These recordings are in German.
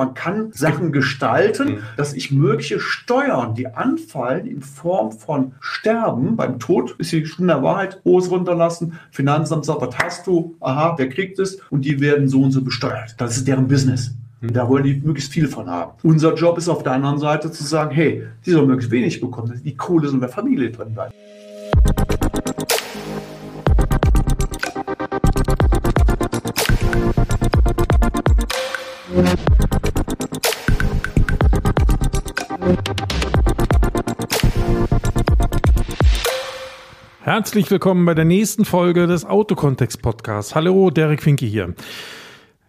Man kann Sachen gestalten, mhm. dass ich mögliche Steuern, die anfallen in Form von Sterben, beim Tod ist die Stunde der Wahrheit, Hose runterlassen, Finanzamt sagt, was hast du? Aha, wer kriegt es? Und die werden so und so besteuert. Das ist deren Business. Mhm. Da wollen die möglichst viel von haben. Unser Job ist auf der anderen Seite zu sagen, hey, die sollen möglichst wenig bekommen, die Kohle soll in der Familie drin bleiben. Herzlich willkommen bei der nächsten Folge des Autokontext Podcasts. Hallo, Derek Finke hier.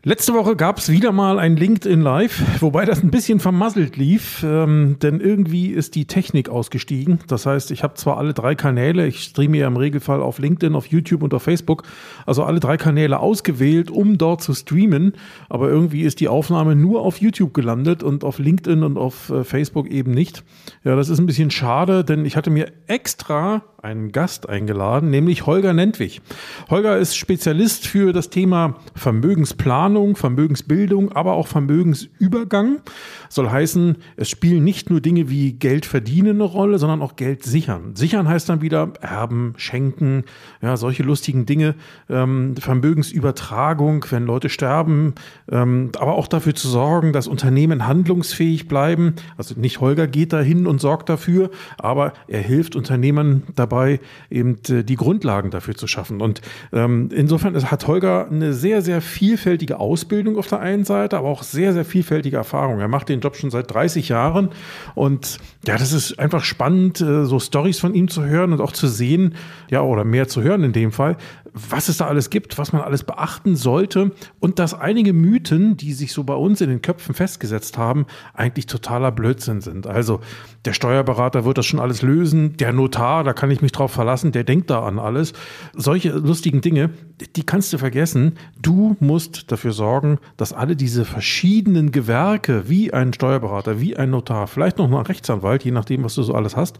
Letzte Woche gab es wieder mal ein LinkedIn Live, wobei das ein bisschen vermasselt lief, ähm, denn irgendwie ist die Technik ausgestiegen. Das heißt, ich habe zwar alle drei Kanäle, ich streame ja im Regelfall auf LinkedIn, auf YouTube und auf Facebook, also alle drei Kanäle ausgewählt, um dort zu streamen, aber irgendwie ist die Aufnahme nur auf YouTube gelandet und auf LinkedIn und auf äh, Facebook eben nicht. Ja, das ist ein bisschen schade, denn ich hatte mir extra einen Gast eingeladen, nämlich Holger Nentwich. Holger ist Spezialist für das Thema Vermögensplanung, Vermögensbildung, aber auch Vermögensübergang. Soll heißen, es spielen nicht nur Dinge wie Geld verdienen eine Rolle, sondern auch Geld sichern. Sichern heißt dann wieder erben, schenken, ja, solche lustigen Dinge, ähm, Vermögensübertragung, wenn Leute sterben, ähm, aber auch dafür zu sorgen, dass Unternehmen handlungsfähig bleiben. Also nicht Holger geht dahin und sorgt dafür, aber er hilft Unternehmern dabei, dabei, eben äh, die Grundlagen dafür zu schaffen. Und ähm, insofern hat Holger eine sehr, sehr vielfältige Ausbildung auf der einen Seite, aber auch sehr, sehr vielfältige Erfahrung. Er macht den Job schon seit 30 Jahren und ja, das ist einfach spannend, äh, so Stories von ihm zu hören und auch zu sehen, ja, oder mehr zu hören in dem Fall, was es da alles gibt, was man alles beachten sollte und dass einige Mythen, die sich so bei uns in den Köpfen festgesetzt haben, eigentlich totaler Blödsinn sind. Also der Steuerberater wird das schon alles lösen, der Notar, da kann ich mich drauf verlassen, der denkt da an alles. Solche lustigen Dinge, die kannst du vergessen. Du musst dafür sorgen, dass alle diese verschiedenen Gewerke, wie ein Steuerberater, wie ein Notar, vielleicht noch ein Rechtsanwalt, je nachdem, was du so alles hast,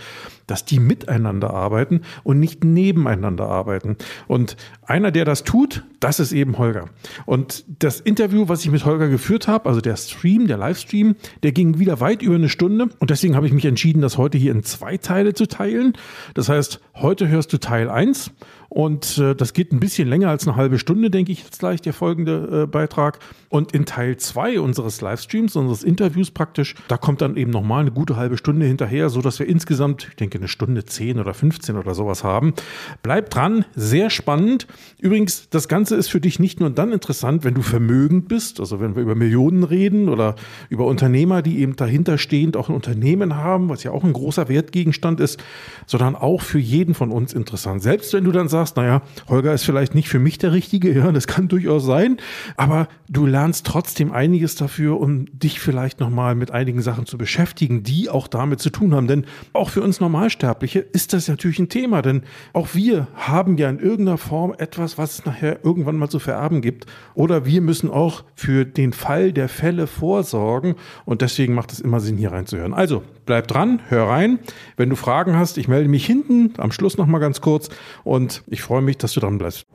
dass die miteinander arbeiten und nicht nebeneinander arbeiten. Und einer, der das tut, das ist eben Holger. Und das Interview, was ich mit Holger geführt habe, also der Stream, der Livestream, der ging wieder weit über eine Stunde. Und deswegen habe ich mich entschieden, das heute hier in zwei Teile zu teilen. Das heißt, heute hörst du Teil 1 und äh, das geht ein bisschen länger als eine halbe Stunde, denke ich jetzt gleich, der folgende äh, Beitrag. Und in Teil 2 unseres Livestreams, unseres Interviews praktisch, da kommt dann eben nochmal eine gute halbe Stunde hinterher, so dass wir insgesamt, ich denke, eine Stunde 10 oder 15 oder sowas haben. Bleibt dran, sehr spannend. Übrigens, das Ganze ist für dich nicht nur dann interessant, wenn du vermögend bist, also wenn wir über Millionen reden oder über Unternehmer, die eben dahinter stehend auch ein Unternehmen haben, was ja auch ein großer Wertgegenstand ist, sondern auch für jeden von uns interessant. Selbst wenn du dann sagst, sagst, naja, Holger ist vielleicht nicht für mich der Richtige, ja, das kann durchaus sein, aber du lernst trotzdem einiges dafür, um dich vielleicht nochmal mit einigen Sachen zu beschäftigen, die auch damit zu tun haben. Denn auch für uns Normalsterbliche ist das natürlich ein Thema, denn auch wir haben ja in irgendeiner Form etwas, was es nachher irgendwann mal zu vererben gibt. Oder wir müssen auch für den Fall der Fälle vorsorgen und deswegen macht es immer Sinn, hier reinzuhören. Also bleib dran, hör rein. Wenn du Fragen hast, ich melde mich hinten am Schluss nochmal ganz kurz und ich freue mich, dass du dran bleibst.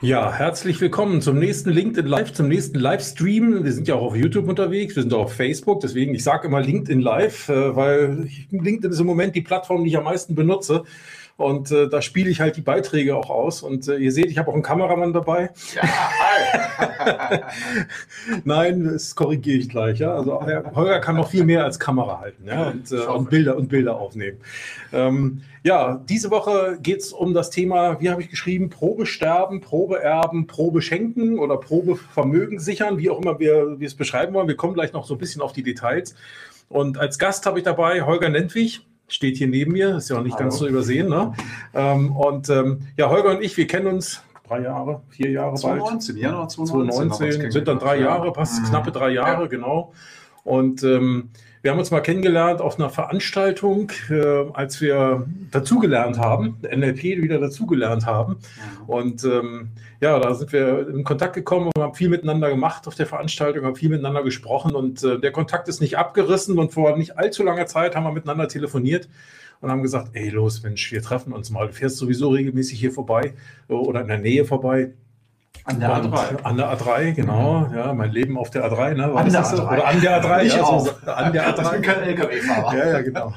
Ja, herzlich willkommen zum nächsten LinkedIn Live, zum nächsten Livestream. Wir sind ja auch auf YouTube unterwegs, wir sind auch auf Facebook. Deswegen, ich sage immer LinkedIn Live, äh, weil LinkedIn ist im Moment die Plattform, die ich am meisten benutze. Und äh, da spiele ich halt die Beiträge auch aus. Und äh, ihr seht, ich habe auch einen Kameramann dabei. Ja, hi. Nein, das korrigiere ich gleich. Ja? Also Holger kann noch viel mehr als Kamera halten ja? und, äh, und Bilder und Bilder aufnehmen. Ähm, ja, diese Woche geht es um das Thema, wie habe ich geschrieben, Probe sterben, Probe erben, Probe schenken oder Probe Vermögen sichern, wie auch immer wir, wir es beschreiben wollen. Wir kommen gleich noch so ein bisschen auf die Details. Und als Gast habe ich dabei Holger Nentwich steht hier neben mir, ist ja auch nicht Hallo. ganz so übersehen. Ne? Ähm, und ähm, ja, Holger und ich, wir kennen uns drei Jahre, vier Jahre 2019, bald. Januar 2019. 2019 sind dann drei Jahre, passt mhm. knappe drei Jahre, ja. genau. Und ähm, wir haben uns mal kennengelernt auf einer Veranstaltung, äh, als wir dazugelernt haben, NLP wieder dazugelernt haben. Und ähm, ja, da sind wir in Kontakt gekommen und haben viel miteinander gemacht auf der Veranstaltung, haben viel miteinander gesprochen und äh, der Kontakt ist nicht abgerissen und vor nicht allzu langer Zeit haben wir miteinander telefoniert und haben gesagt, ey, los, Mensch, wir treffen uns mal. Du fährst sowieso regelmäßig hier vorbei äh, oder in der Nähe vorbei An der A3. An der A3, genau. Mhm. Ja, mein Leben auf der A3, ne? War an der A3. So? Oder an der A3. Ich ja, auch. So, an der A3. Ich bin kein LKW-Fahrer. Ja, ja, genau.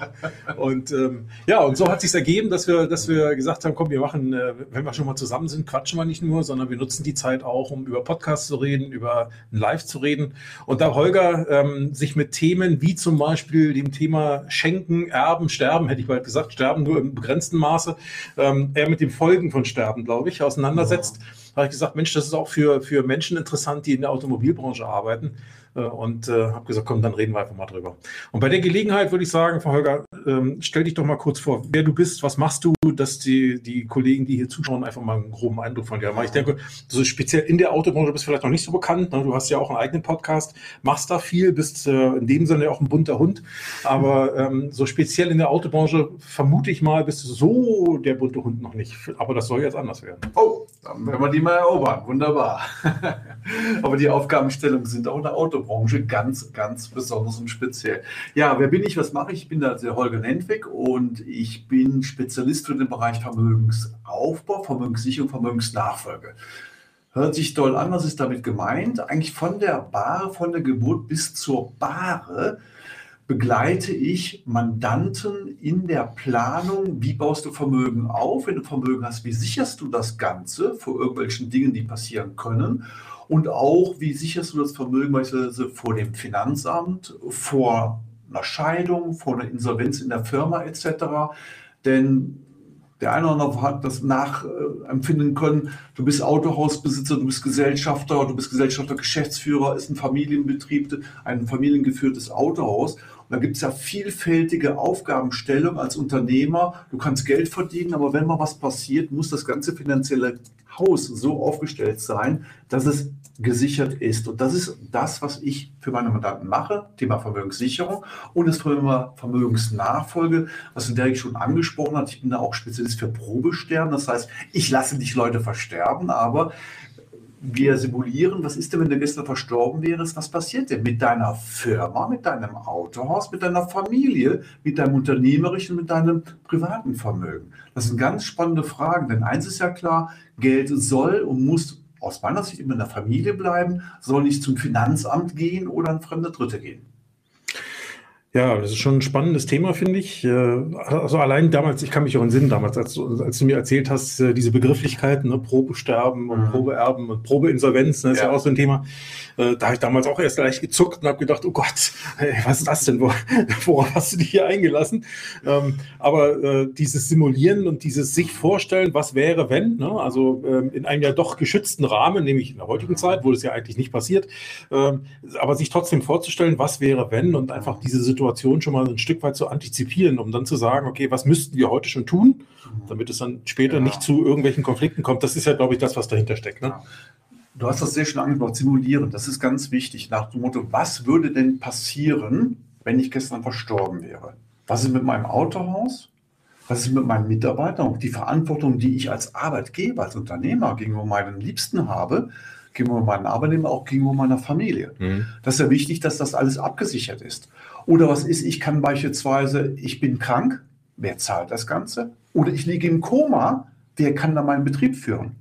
Und ähm, ja, und so hat sich ergeben, dass wir, dass wir gesagt haben, komm, wir machen, äh, wenn wir schon mal zusammen sind, quatschen wir nicht nur, sondern wir nutzen die Zeit auch, um über Podcasts zu reden, über ein Live zu reden. Und da Holger ähm, sich mit Themen wie zum Beispiel dem Thema Schenken, Erben, Sterben, hätte ich bald gesagt, Sterben nur im begrenzten Maße, ähm, er mit den Folgen von Sterben, glaube ich, auseinandersetzt. Ja habe ich gesagt, Mensch, das ist auch für, für Menschen interessant, die in der Automobilbranche arbeiten. Äh, und äh, habe gesagt, komm, dann reden wir einfach mal drüber. Und bei der Gelegenheit würde ich sagen, Frau Holger, ähm, stell dich doch mal kurz vor, wer du bist, was machst du, dass die, die Kollegen, die hier zuschauen, einfach mal einen groben Eindruck von dir haben. Ich denke, so speziell in der Autobranche bist du vielleicht noch nicht so bekannt. Ne? Du hast ja auch einen eigenen Podcast, machst da viel, bist äh, in dem Sinne auch ein bunter Hund. Aber ähm, so speziell in der Autobranche vermute ich mal, bist du so der bunte Hund noch nicht. Aber das soll jetzt anders werden. Oh, dann werden wir die mal erobern. Wunderbar. Aber die Aufgabenstellungen sind auch in der Autobranche ganz, ganz besonders und speziell. Ja, wer bin ich? Was mache ich? Ich bin der Holger Nentwig und ich bin Spezialist für den Bereich Vermögensaufbau, Vermögenssicherung, Vermögensnachfolge. Hört sich toll an, was ist damit gemeint? Eigentlich von der Bahre, von der Geburt bis zur Bahre begleite ich Mandanten in der Planung, wie baust du Vermögen auf, wenn du Vermögen hast, wie sicherst du das Ganze vor irgendwelchen Dingen, die passieren können und auch, wie sicherst du das Vermögen beispielsweise vor dem Finanzamt, vor einer Scheidung, vor einer Insolvenz in der Firma etc. Denn der eine oder andere hat das nachempfinden können. Du bist Autohausbesitzer, du bist Gesellschafter, du bist Gesellschafter, Geschäftsführer, ist ein Familienbetrieb, ein familiengeführtes Autohaus. Da gibt es ja vielfältige Aufgabenstellungen als Unternehmer. Du kannst Geld verdienen, aber wenn mal was passiert, muss das ganze finanzielle Haus so aufgestellt sein, dass es gesichert ist. Und das ist das, was ich für meine Mandanten mache, Thema Vermögenssicherung und das Thema Vermögensnachfolge, was Derek schon angesprochen hat. Ich bin da auch Spezialist für Probesterben. Das heißt, ich lasse nicht Leute versterben, aber wir simulieren, was ist denn, wenn du gestern verstorben wärst, was passiert denn mit deiner Firma, mit deinem Autohaus, mit deiner Familie, mit deinem unternehmerischen, mit deinem privaten Vermögen? Das sind ganz spannende Fragen, denn eins ist ja klar, Geld soll und muss aus meiner Sicht immer in der Familie bleiben, soll nicht zum Finanzamt gehen oder an fremde Dritte gehen. Ja, das ist schon ein spannendes Thema, finde ich. Äh, also allein damals, ich kann mich auch entsinnen damals, als, als du mir erzählt hast, äh, diese Begrifflichkeiten, ne, Probesterben und mhm. Probeerben und Probeinsolvenz, ne, ist ja. ja auch so ein Thema. Äh, da habe ich damals auch erst leicht gezuckt und habe gedacht, oh Gott, was ist das denn? Worauf hast du dich hier eingelassen? Ähm, aber dieses Simulieren und dieses sich vorstellen, was wäre, wenn, ne? also ähm, in einem ja doch geschützten Rahmen, nämlich in der heutigen Zeit, wo das ja eigentlich nicht passiert, ähm, aber sich trotzdem vorzustellen, was wäre, wenn und einfach diese Situation Situation schon mal ein Stück weit zu antizipieren, um dann zu sagen, okay, was müssten wir heute schon tun, damit es dann später ja. nicht zu irgendwelchen Konflikten kommt. Das ist ja, glaube ich, das, was dahinter steckt. Ne? Ja. Du hast das sehr schön angesprochen, simulieren. Das ist ganz wichtig. Nach dem Motto, was würde denn passieren, wenn ich gestern verstorben wäre? Was ist mit meinem Autohaus? Was ist mit meinen Mitarbeitern? Und die Verantwortung, die ich als Arbeitgeber, als Unternehmer gegenüber meinen Liebsten habe, gegenüber meinen Arbeitnehmern, auch gegenüber meiner Familie. Mhm. Das ist ja wichtig, dass das alles abgesichert ist. Oder was ist, ich kann beispielsweise, ich bin krank, wer zahlt das Ganze? Oder ich liege im Koma, wer kann da meinen Betrieb führen?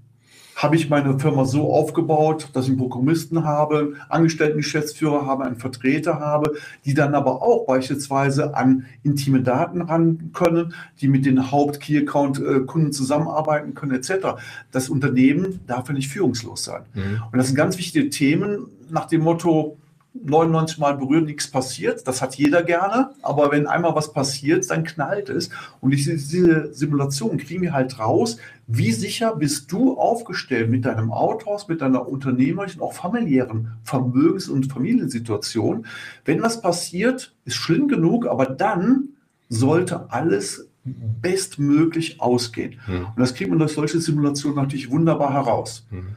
Habe ich meine Firma so aufgebaut, dass ich einen Prokuristen habe, Angestellten-Geschäftsführer habe, einen Vertreter habe, die dann aber auch beispielsweise an intime Daten ran können, die mit den Haupt-Key-Account-Kunden zusammenarbeiten können, etc. Das Unternehmen darf ja nicht führungslos sein. Mhm. Und das sind ganz wichtige Themen nach dem Motto, 99 Mal berühren, nichts passiert. Das hat jeder gerne. Aber wenn einmal was passiert, dann knallt es. Und diese, diese Simulation kriegen wir halt raus. Wie sicher bist du aufgestellt mit deinem Autohaus, mit deiner unternehmerischen, auch familiären Vermögens- und Familiensituation? Wenn was passiert, ist schlimm genug, aber dann sollte alles bestmöglich ausgehen. Mhm. Und das kriegt man durch solche Simulationen natürlich wunderbar heraus. Mhm.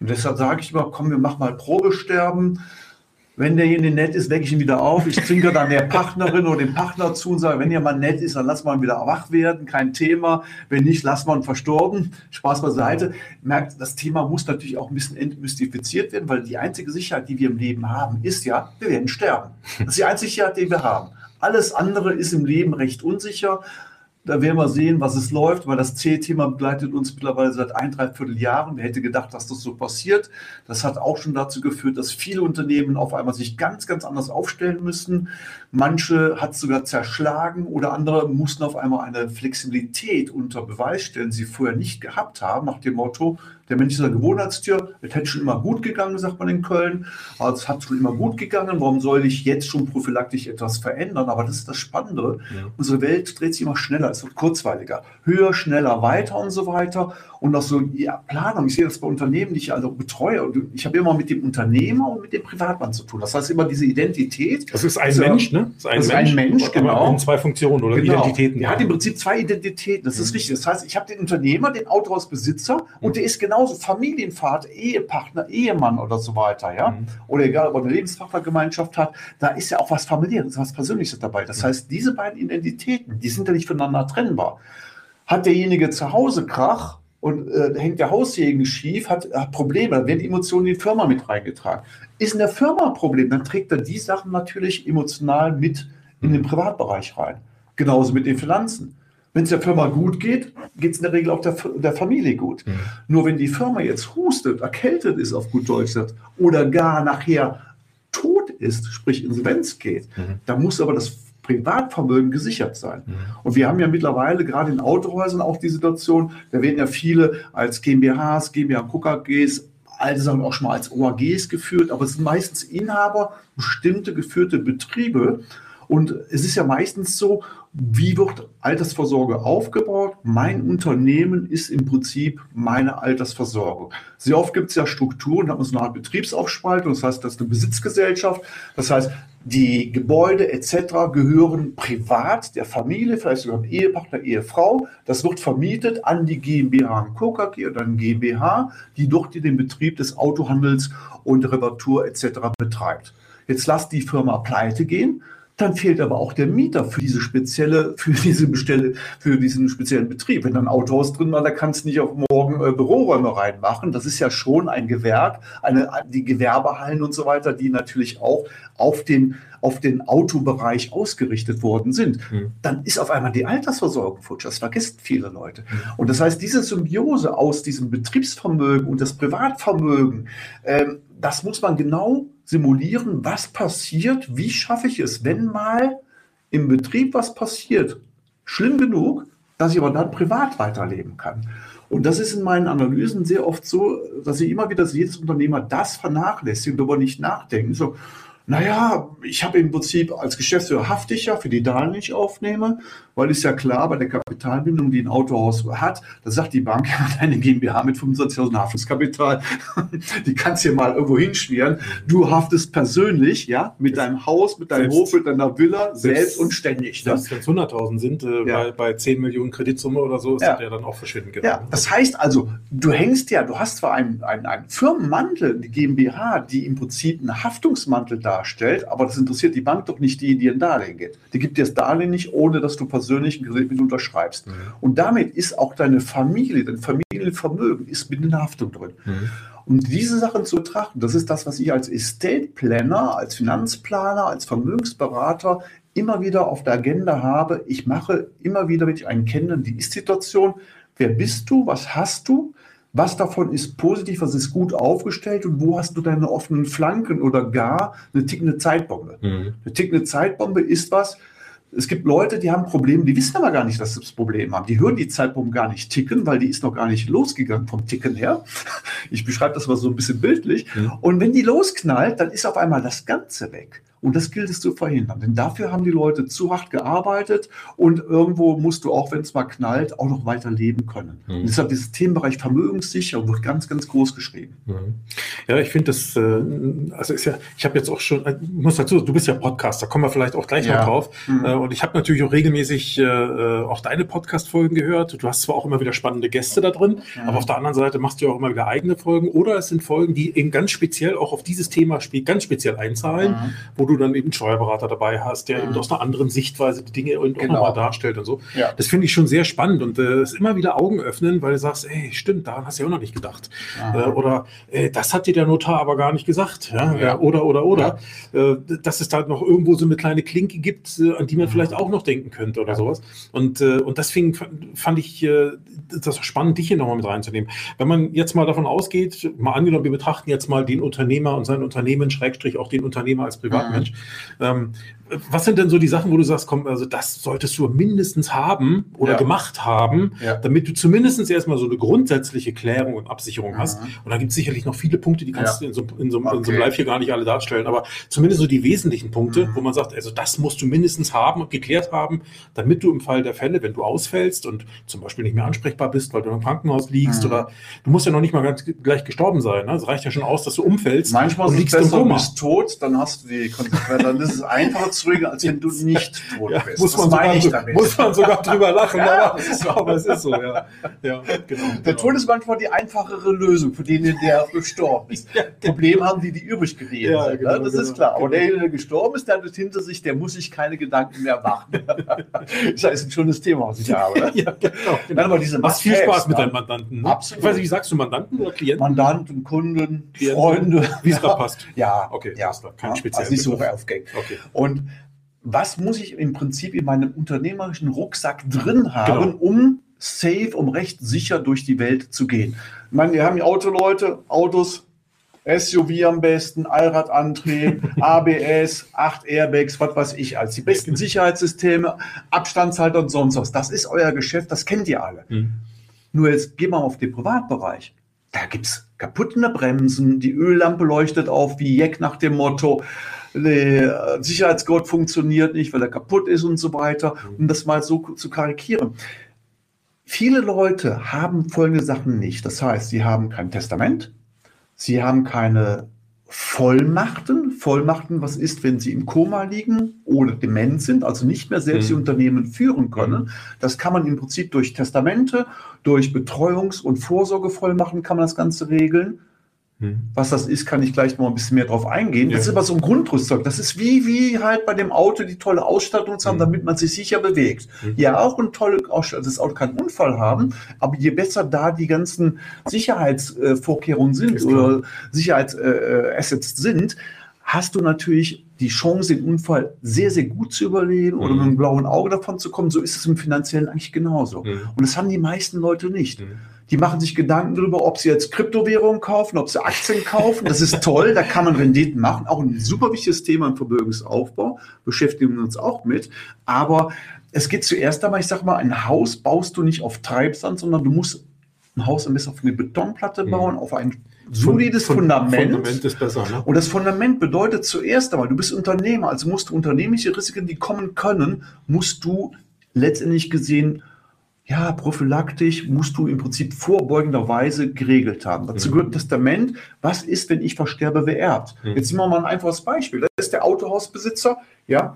Und deshalb sage ich immer, komm, wir machen mal Probesterben wenn derjenige nett ist, wecke ich ihn wieder auf. Ich zwinker dann der Partnerin oder dem Partner zu und sage, wenn ihr mal nett ist, dann lass mal wieder wach werden, kein Thema. Wenn nicht, lass mal verstorben. Spaß beiseite. Merkt, das Thema muss natürlich auch ein bisschen entmystifiziert werden, weil die einzige Sicherheit, die wir im Leben haben, ist ja, wir werden sterben. Das ist die einzige Sicherheit, die wir haben. Alles andere ist im Leben recht unsicher. Da werden wir sehen, was es läuft, weil das C-Thema begleitet uns mittlerweile seit ein, dreiviertel Jahren. Wer hätte gedacht, dass das so passiert? Das hat auch schon dazu geführt, dass viele Unternehmen auf einmal sich ganz, ganz anders aufstellen müssen. Manche hat es sogar zerschlagen oder andere mussten auf einmal eine Flexibilität unter Beweis stellen, die sie vorher nicht gehabt haben, nach dem Motto, der Mensch ist ein Gewohnheitstier. Es hätte schon immer gut gegangen, sagt man in Köln. Also es hat schon immer gut gegangen. Warum soll ich jetzt schon prophylaktisch etwas verändern? Aber das ist das Spannende. Ja. Unsere Welt dreht sich immer schneller, es wird kurzweiliger. Höher, schneller, weiter und so weiter. Und auch so ja, Planung. Ich sehe das bei Unternehmen, die ich also betreue. Und ich habe immer mit dem Unternehmer und mit dem Privatmann zu tun. Das heißt immer diese Identität. Das ist ein also, Mensch, ne? Das ist ein, das Mensch, ein Mensch, genau. In zwei Funktionen oder genau. Identitäten. Er hat im Prinzip zwei Identitäten. Das ist mhm. richtig. Das heißt, ich habe den Unternehmer, den Autohausbesitzer mhm. und der ist genauso Familienvater, Ehepartner, Ehemann oder so weiter. Ja? Mhm. Oder egal, ob er eine Lebenspartnergemeinschaft hat. Da ist ja auch was Familiäres, was Persönliches dabei. Das mhm. heißt, diese beiden Identitäten, die sind ja nicht voneinander trennbar. Hat derjenige zu Hause Krach, und äh, hängt der Haussegen schief, hat, hat Probleme, dann werden Emotionen in die Firma mit reingetragen. Ist in der Firma ein Problem, dann trägt er die Sachen natürlich emotional mit in den Privatbereich rein. Genauso mit den Finanzen. Wenn es der Firma gut geht, geht es in der Regel auch der, der Familie gut. Mhm. Nur wenn die Firma jetzt hustet, erkältet ist auf gut Deutsch oder gar nachher tot ist, sprich Insolvenz geht, mhm. dann muss aber das Privatvermögen gesichert sein. Mhm. Und wir haben ja mittlerweile gerade in Autohäusern auch die Situation, da werden ja viele als GmbHs, GmbH KKGs, alte Sachen auch schon mal als OAGs geführt, aber es sind meistens Inhaber bestimmte geführte Betriebe. Und es ist ja meistens so, wie wird Altersvorsorge aufgebaut? Mein Unternehmen ist im Prinzip meine Altersversorgung. Sehr oft gibt es ja Strukturen, da hat man so eine Art Betriebsaufspaltung, das heißt, das ist eine Besitzgesellschaft. Das heißt, die Gebäude etc. gehören privat der Familie, vielleicht sogar dem Ehepartner, Ehefrau. Das wird vermietet an die GmbH und Co. Oder an GmbH, die dort den Betrieb des Autohandels und Reparatur etc. betreibt. Jetzt lasst die Firma pleite gehen dann fehlt aber auch der Mieter für diese spezielle, für diese Bestelle, für diesen speziellen Betrieb. Wenn da ein Autohaus drin war, da kannst du nicht auf morgen äh, Büroräume reinmachen. Das ist ja schon ein Gewerk, eine, die Gewerbehallen und so weiter, die natürlich auch auf den, auf den Autobereich ausgerichtet worden sind. Mhm. Dann ist auf einmal die Altersversorgung futsch. Das vergessen viele Leute. Mhm. Und das heißt, diese Symbiose aus diesem Betriebsvermögen und das Privatvermögen, ähm, das muss man genau simulieren, was passiert, wie schaffe ich es, wenn mal im Betrieb was passiert, schlimm genug, dass ich aber dann privat weiterleben kann. Und das ist in meinen Analysen sehr oft so, dass ich immer wieder jedes Unternehmer das vernachlässigt und darüber nicht nachdenken. So, naja, ich habe im Prinzip als Geschäftsführer haftig ja für die Darlehen, die ich aufnehme, weil ist ja klar, bei der Kapitalbindung, die ein Autohaus hat, da sagt die Bank, ja, deine GmbH mit 25.000 Haftungskapital, die kannst du hier mal irgendwo hinschmieren. Du haftest persönlich, ja, mit deinem Haus, mit deinem Hof, mit deiner Villa, selbst, selbst und ständig. Ne? Selbst wenn es 100.000 sind, äh, ja. bei, bei 10 Millionen Kreditsumme oder so, ist ja. der dann auch verschwinden genau. Ja, das heißt also, du hängst ja, du hast zwar einen, einen, einen Firmenmantel, die GmbH, die im Prinzip einen Haftungsmantel darstellt, aber das interessiert die Bank doch nicht, die dir ein Darlehen gibt. Die gibt dir das Darlehen nicht, ohne dass du persönlich persönlichen Kredit mit unterschreibst. Mhm. Und damit ist auch deine Familie, dein Familienvermögen ist mit in der Haftung drin. Mhm. Und diese Sachen zu betrachten, das ist das, was ich als Estate Planner, als Finanzplaner, als Vermögensberater immer wieder auf der Agenda habe. Ich mache immer wieder, wenn ich einen kenne, die Ist-Situation. Wer bist du? Was hast du? Was davon ist positiv, was ist gut aufgestellt und wo hast du deine offenen Flanken oder gar eine tickende Zeitbombe? Mhm. Eine tickende Zeitbombe ist was, es gibt Leute, die haben Probleme, die wissen aber gar nicht, dass sie das Problem haben. Die hören die Zeitbombe gar nicht ticken, weil die ist noch gar nicht losgegangen vom Ticken her. Ich beschreibe das mal so ein bisschen bildlich. Mhm. Und wenn die losknallt, dann ist auf einmal das Ganze weg. Und das gilt es zu verhindern. Denn dafür haben die Leute zu hart gearbeitet und irgendwo musst du, auch wenn es mal knallt, auch noch weiter leben können. Mhm. Und deshalb dieses Themenbereich Vermögenssicherung wird ganz, ganz groß geschrieben. Mhm. Ja, ich finde das, äh, also ist ja, ich habe jetzt auch schon, ich äh, muss dazu, du bist ja Podcaster, kommen wir vielleicht auch gleich ja. noch drauf. Mhm. Äh, und ich habe natürlich auch regelmäßig auch deine Podcast-Folgen gehört. Du hast zwar auch immer wieder spannende Gäste da drin, mhm. aber auf der anderen Seite machst du ja auch immer wieder eigene Folgen oder es sind Folgen, die eben ganz speziell auch auf dieses Thema ganz speziell einzahlen, mhm. Wo du dann eben einen Steuerberater dabei hast, der mhm. eben aus einer anderen Sichtweise die Dinge und genau. nochmal darstellt und so. Ja. Das finde ich schon sehr spannend und es äh, ist immer wieder Augen öffnen, weil du sagst, ey, stimmt, daran hast du ja auch noch nicht gedacht. Äh, oder äh, das hat dir der Notar aber gar nicht gesagt. Ja? ja. Oder, oder, oder. Ja. Äh, dass es da noch irgendwo so eine kleine Klinke gibt, äh, an die man vielleicht auch noch denken könnte oder sowas. Und, äh, und deswegen fand ich das spannend, dich hier nochmal mit reinzunehmen. Wenn man jetzt mal davon ausgeht, mal angenommen, wir betrachten jetzt mal den Unternehmer und sein Unternehmen, Schrägstrich auch den Unternehmer als Privatmensch. Mhm. Ähm, was sind denn so die Sachen, wo du sagst, komm, also das solltest du mindestens haben oder ja. gemacht haben, ja. damit du zumindest erstmal so eine grundsätzliche Klärung und Absicherung mhm. hast. Und da gibt es sicherlich noch viele Punkte, die kannst ja. du in so, in, so, okay. in so einem Live hier gar nicht alle darstellen, aber zumindest so die wesentlichen Punkte, mhm. wo man sagt, also das musst du mindestens haben und geklärt haben, damit du im Fall der Fälle, wenn du ausfällst und zum Beispiel nicht mehr ansprechbar bist, weil du im Krankenhaus liegst mhm. oder du musst ja noch nicht mal ganz gleich gestorben sein. Ne? Es reicht ja schon aus, dass du umfällst. Manchmal und liegst du im Koma. bist tot, dann hast du die Konsequenz. Dann ist es einfacher zurück, als wenn du nicht tot ja, bist. Muss man, sogar, muss man sogar drüber lachen, ja, aber, so. aber, es ist so, ja. ja genau, der genau. Tod ist manchmal die einfachere Lösung für den, der gestorben ist. Ja, genau. Problem haben die, die übrig geblieben ja, sind. Genau, das genau, ist klar. Aber genau. der, der gestorben ist, der hat hinter sich, der muss sich keine Gedanken mehr machen. das ist ein schönes Thema, was ich habe. ja, genau. Nein, aber diese Machst viel Spaß mit deinen Mandanten. Ne? Absolut. Ich weiß nicht, wie sagst du Mandanten oder Klienten? Mandanten, Kunden, Klienten, Freunde. Wie es gerade passt. Ja, okay. Ja, kein spezielles. Also nicht so aufgängt. Okay. Und was muss ich im Prinzip in meinem unternehmerischen Rucksack drin haben, genau. um safe, um recht sicher durch die Welt zu gehen. Ich meine, wir haben die Autoleute, Autos, SUV am besten, Allradantrieb, ABS, acht Airbags, was weiß ich, als die besten Sicherheitssysteme, Abstandshalter und sonst was. Das ist euer Geschäft, das kennt ihr alle. Mhm. Nur jetzt gehen wir auf den Privatbereich. Da gibt es kaputte Bremsen, die Öllampe leuchtet auf wie Jack nach dem Motto der Sicherheitsgurt funktioniert nicht, weil er kaputt ist und so weiter, um das mal so zu karikieren. Viele Leute haben folgende Sachen nicht. Das heißt, sie haben kein Testament, sie haben keine Vollmachten. Vollmachten, was ist, wenn sie im Koma liegen oder dement sind, also nicht mehr selbst mhm. die Unternehmen führen können. Mhm. Das kann man im Prinzip durch Testamente, durch Betreuungs- und Vorsorgevollmachten kann man das Ganze regeln. Hm. Was das ist, kann ich gleich noch ein bisschen mehr drauf eingehen. Ja. Das ist aber so ein Grundrüstzeug. Das ist wie, wie halt bei dem Auto die tolle Ausstattung zu haben, mhm. damit man sich sicher bewegt. Mhm. Ja, auch eine tolle Ausstattung. Das Auto kann einen Unfall haben, aber je besser da die ganzen Sicherheitsvorkehrungen sind oder Sicherheitsassets äh, sind, hast du natürlich die Chance, den Unfall sehr, sehr gut zu überleben mhm. oder mit einem blauen Auge davon zu kommen. So ist es im Finanziellen eigentlich genauso. Mhm. Und das haben die meisten Leute nicht. Die machen sich Gedanken darüber, ob sie jetzt Kryptowährungen kaufen, ob sie Aktien kaufen. Das ist toll, da kann man Renditen machen. Auch ein super wichtiges Thema im Vermögensaufbau, beschäftigen wir uns auch mit. Aber es geht zuerst einmal, ich sage mal, ein Haus baust du nicht auf Treibsand, sondern du musst ein Haus am besten auf eine Betonplatte mhm. bauen, mhm. auf ein solides Fundament. Fundament ist besser, ne? Und das Fundament bedeutet zuerst einmal, du bist Unternehmer, also musst du unternehmerische Risiken, die kommen können, musst du letztendlich gesehen ja, prophylaktisch musst du im Prinzip vorbeugenderweise geregelt haben. Dazu mhm. gehört ein Testament. Was ist, wenn ich versterbe, wer erbt? Mhm. Jetzt nehmen wir mal ein einfaches Beispiel. Das ist der Autohausbesitzer, ja.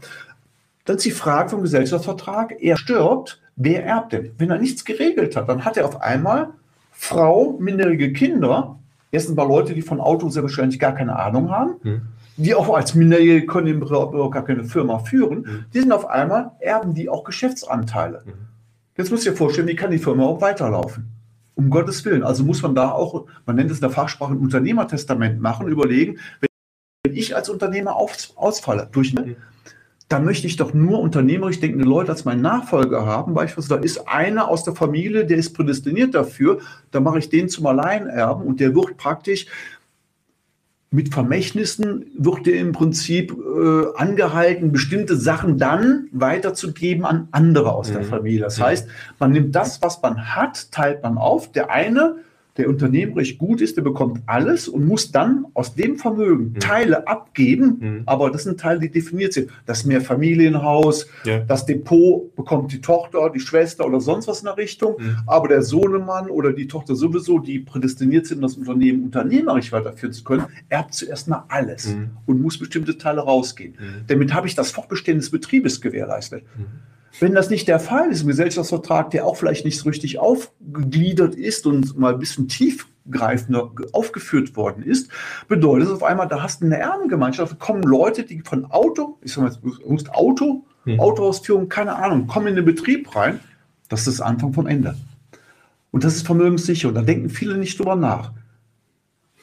Dann ist die Frage vom Gesellschaftsvertrag, er stirbt, wer erbt denn? Wenn er nichts geregelt hat, dann hat er auf einmal Frau, minderjährige Kinder, erst ein paar Leute, die von Auto sehr wahrscheinlich gar keine Ahnung haben, mhm. die auch als Minderjährige können gar keine Firma führen, mhm. die sind auf einmal, erben die auch Geschäftsanteile. Mhm. Jetzt müsst ihr vorstellen, wie kann die Firma auch weiterlaufen? Um Gottes Willen. Also muss man da auch, man nennt es in der Fachsprache ein Unternehmertestament machen, überlegen, wenn ich als Unternehmer auf, ausfalle, durch, dann möchte ich doch nur unternehmerisch denkende Leute als meinen Nachfolger haben. Beispielsweise, da ist einer aus der Familie, der ist prädestiniert dafür, da mache ich den zum Alleinerben und der wird praktisch mit Vermächtnissen wird dir im Prinzip äh, angehalten, bestimmte Sachen dann weiterzugeben an andere aus mhm. der Familie. Das heißt, man nimmt das, was man hat, teilt man auf. Der eine der unternehmerisch gut ist, der bekommt alles und muss dann aus dem Vermögen mhm. Teile abgeben, mhm. aber das sind Teile, die definiert sind. Das Mehrfamilienhaus, ja. das Depot bekommt die Tochter, die Schwester oder sonst was in der Richtung, mhm. aber der Sohnemann oder die Tochter sowieso, die prädestiniert sind, das Unternehmen unternehmerisch weiterführen zu können, erbt zuerst mal alles mhm. und muss bestimmte Teile rausgehen. Mhm. Damit habe ich das Fortbestehen des Betriebes gewährleistet. Wenn das nicht der Fall ist, ein Gesellschaftsvertrag, der auch vielleicht nicht so richtig aufgegliedert ist und mal ein bisschen tiefgreifender aufgeführt worden ist, bedeutet es auf einmal, da hast du eine Erbengemeinschaft, kommen Leute, die von Auto, ich sag mal, jetzt Auto, hm. Autoausführung, keine Ahnung, kommen in den Betrieb rein, das ist Anfang vom Ende. Und das ist vermögenssicher. Und da denken viele nicht drüber nach.